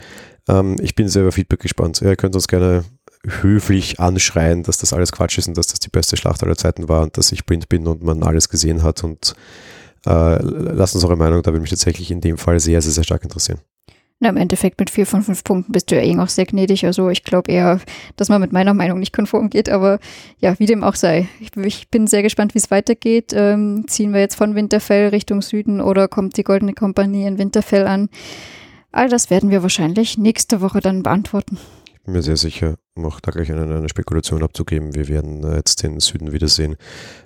Ähm, ich bin sehr über Feedback gespannt. Ihr könnt uns gerne höflich anschreien, dass das alles Quatsch ist und dass das die beste Schlacht aller Zeiten war und dass ich blind bin und man alles gesehen hat und äh, lasst uns eure Meinung, da würde mich tatsächlich in dem Fall sehr, sehr, sehr stark interessieren. Na, im Endeffekt mit vier von fünf Punkten bist du ja eh noch sehr gnädig. Also ich glaube eher, dass man mit meiner Meinung nicht konform geht. Aber ja, wie dem auch sei. Ich, ich bin sehr gespannt, wie es weitergeht. Ähm, ziehen wir jetzt von Winterfell Richtung Süden oder kommt die Goldene Kompanie in Winterfell an? All das werden wir wahrscheinlich nächste Woche dann beantworten. Bin mir sehr sicher, um auch da gleich eine, eine Spekulation abzugeben, wir werden äh, jetzt den Süden wiedersehen.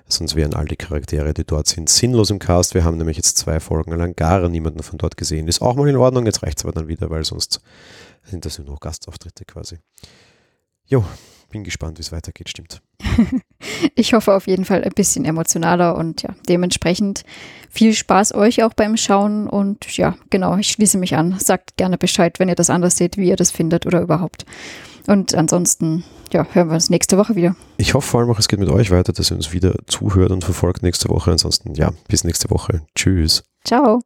Sonst wären all die Charaktere, die dort sind, sinnlos im Cast. Wir haben nämlich jetzt zwei Folgen lang gar niemanden von dort gesehen. Ist auch mal in Ordnung, jetzt reicht es aber dann wieder, weil sonst sind das nur noch Gastauftritte quasi. Jo, bin gespannt, wie es weitergeht, stimmt. ich hoffe auf jeden Fall ein bisschen emotionaler und ja, dementsprechend viel Spaß euch auch beim Schauen und ja, genau, ich schließe mich an. Sagt gerne Bescheid, wenn ihr das anders seht, wie ihr das findet oder überhaupt. Und ansonsten, ja, hören wir uns nächste Woche wieder. Ich hoffe vor allem auch, es geht mit euch weiter, dass ihr uns wieder zuhört und verfolgt nächste Woche. Ansonsten, ja, bis nächste Woche. Tschüss. Ciao.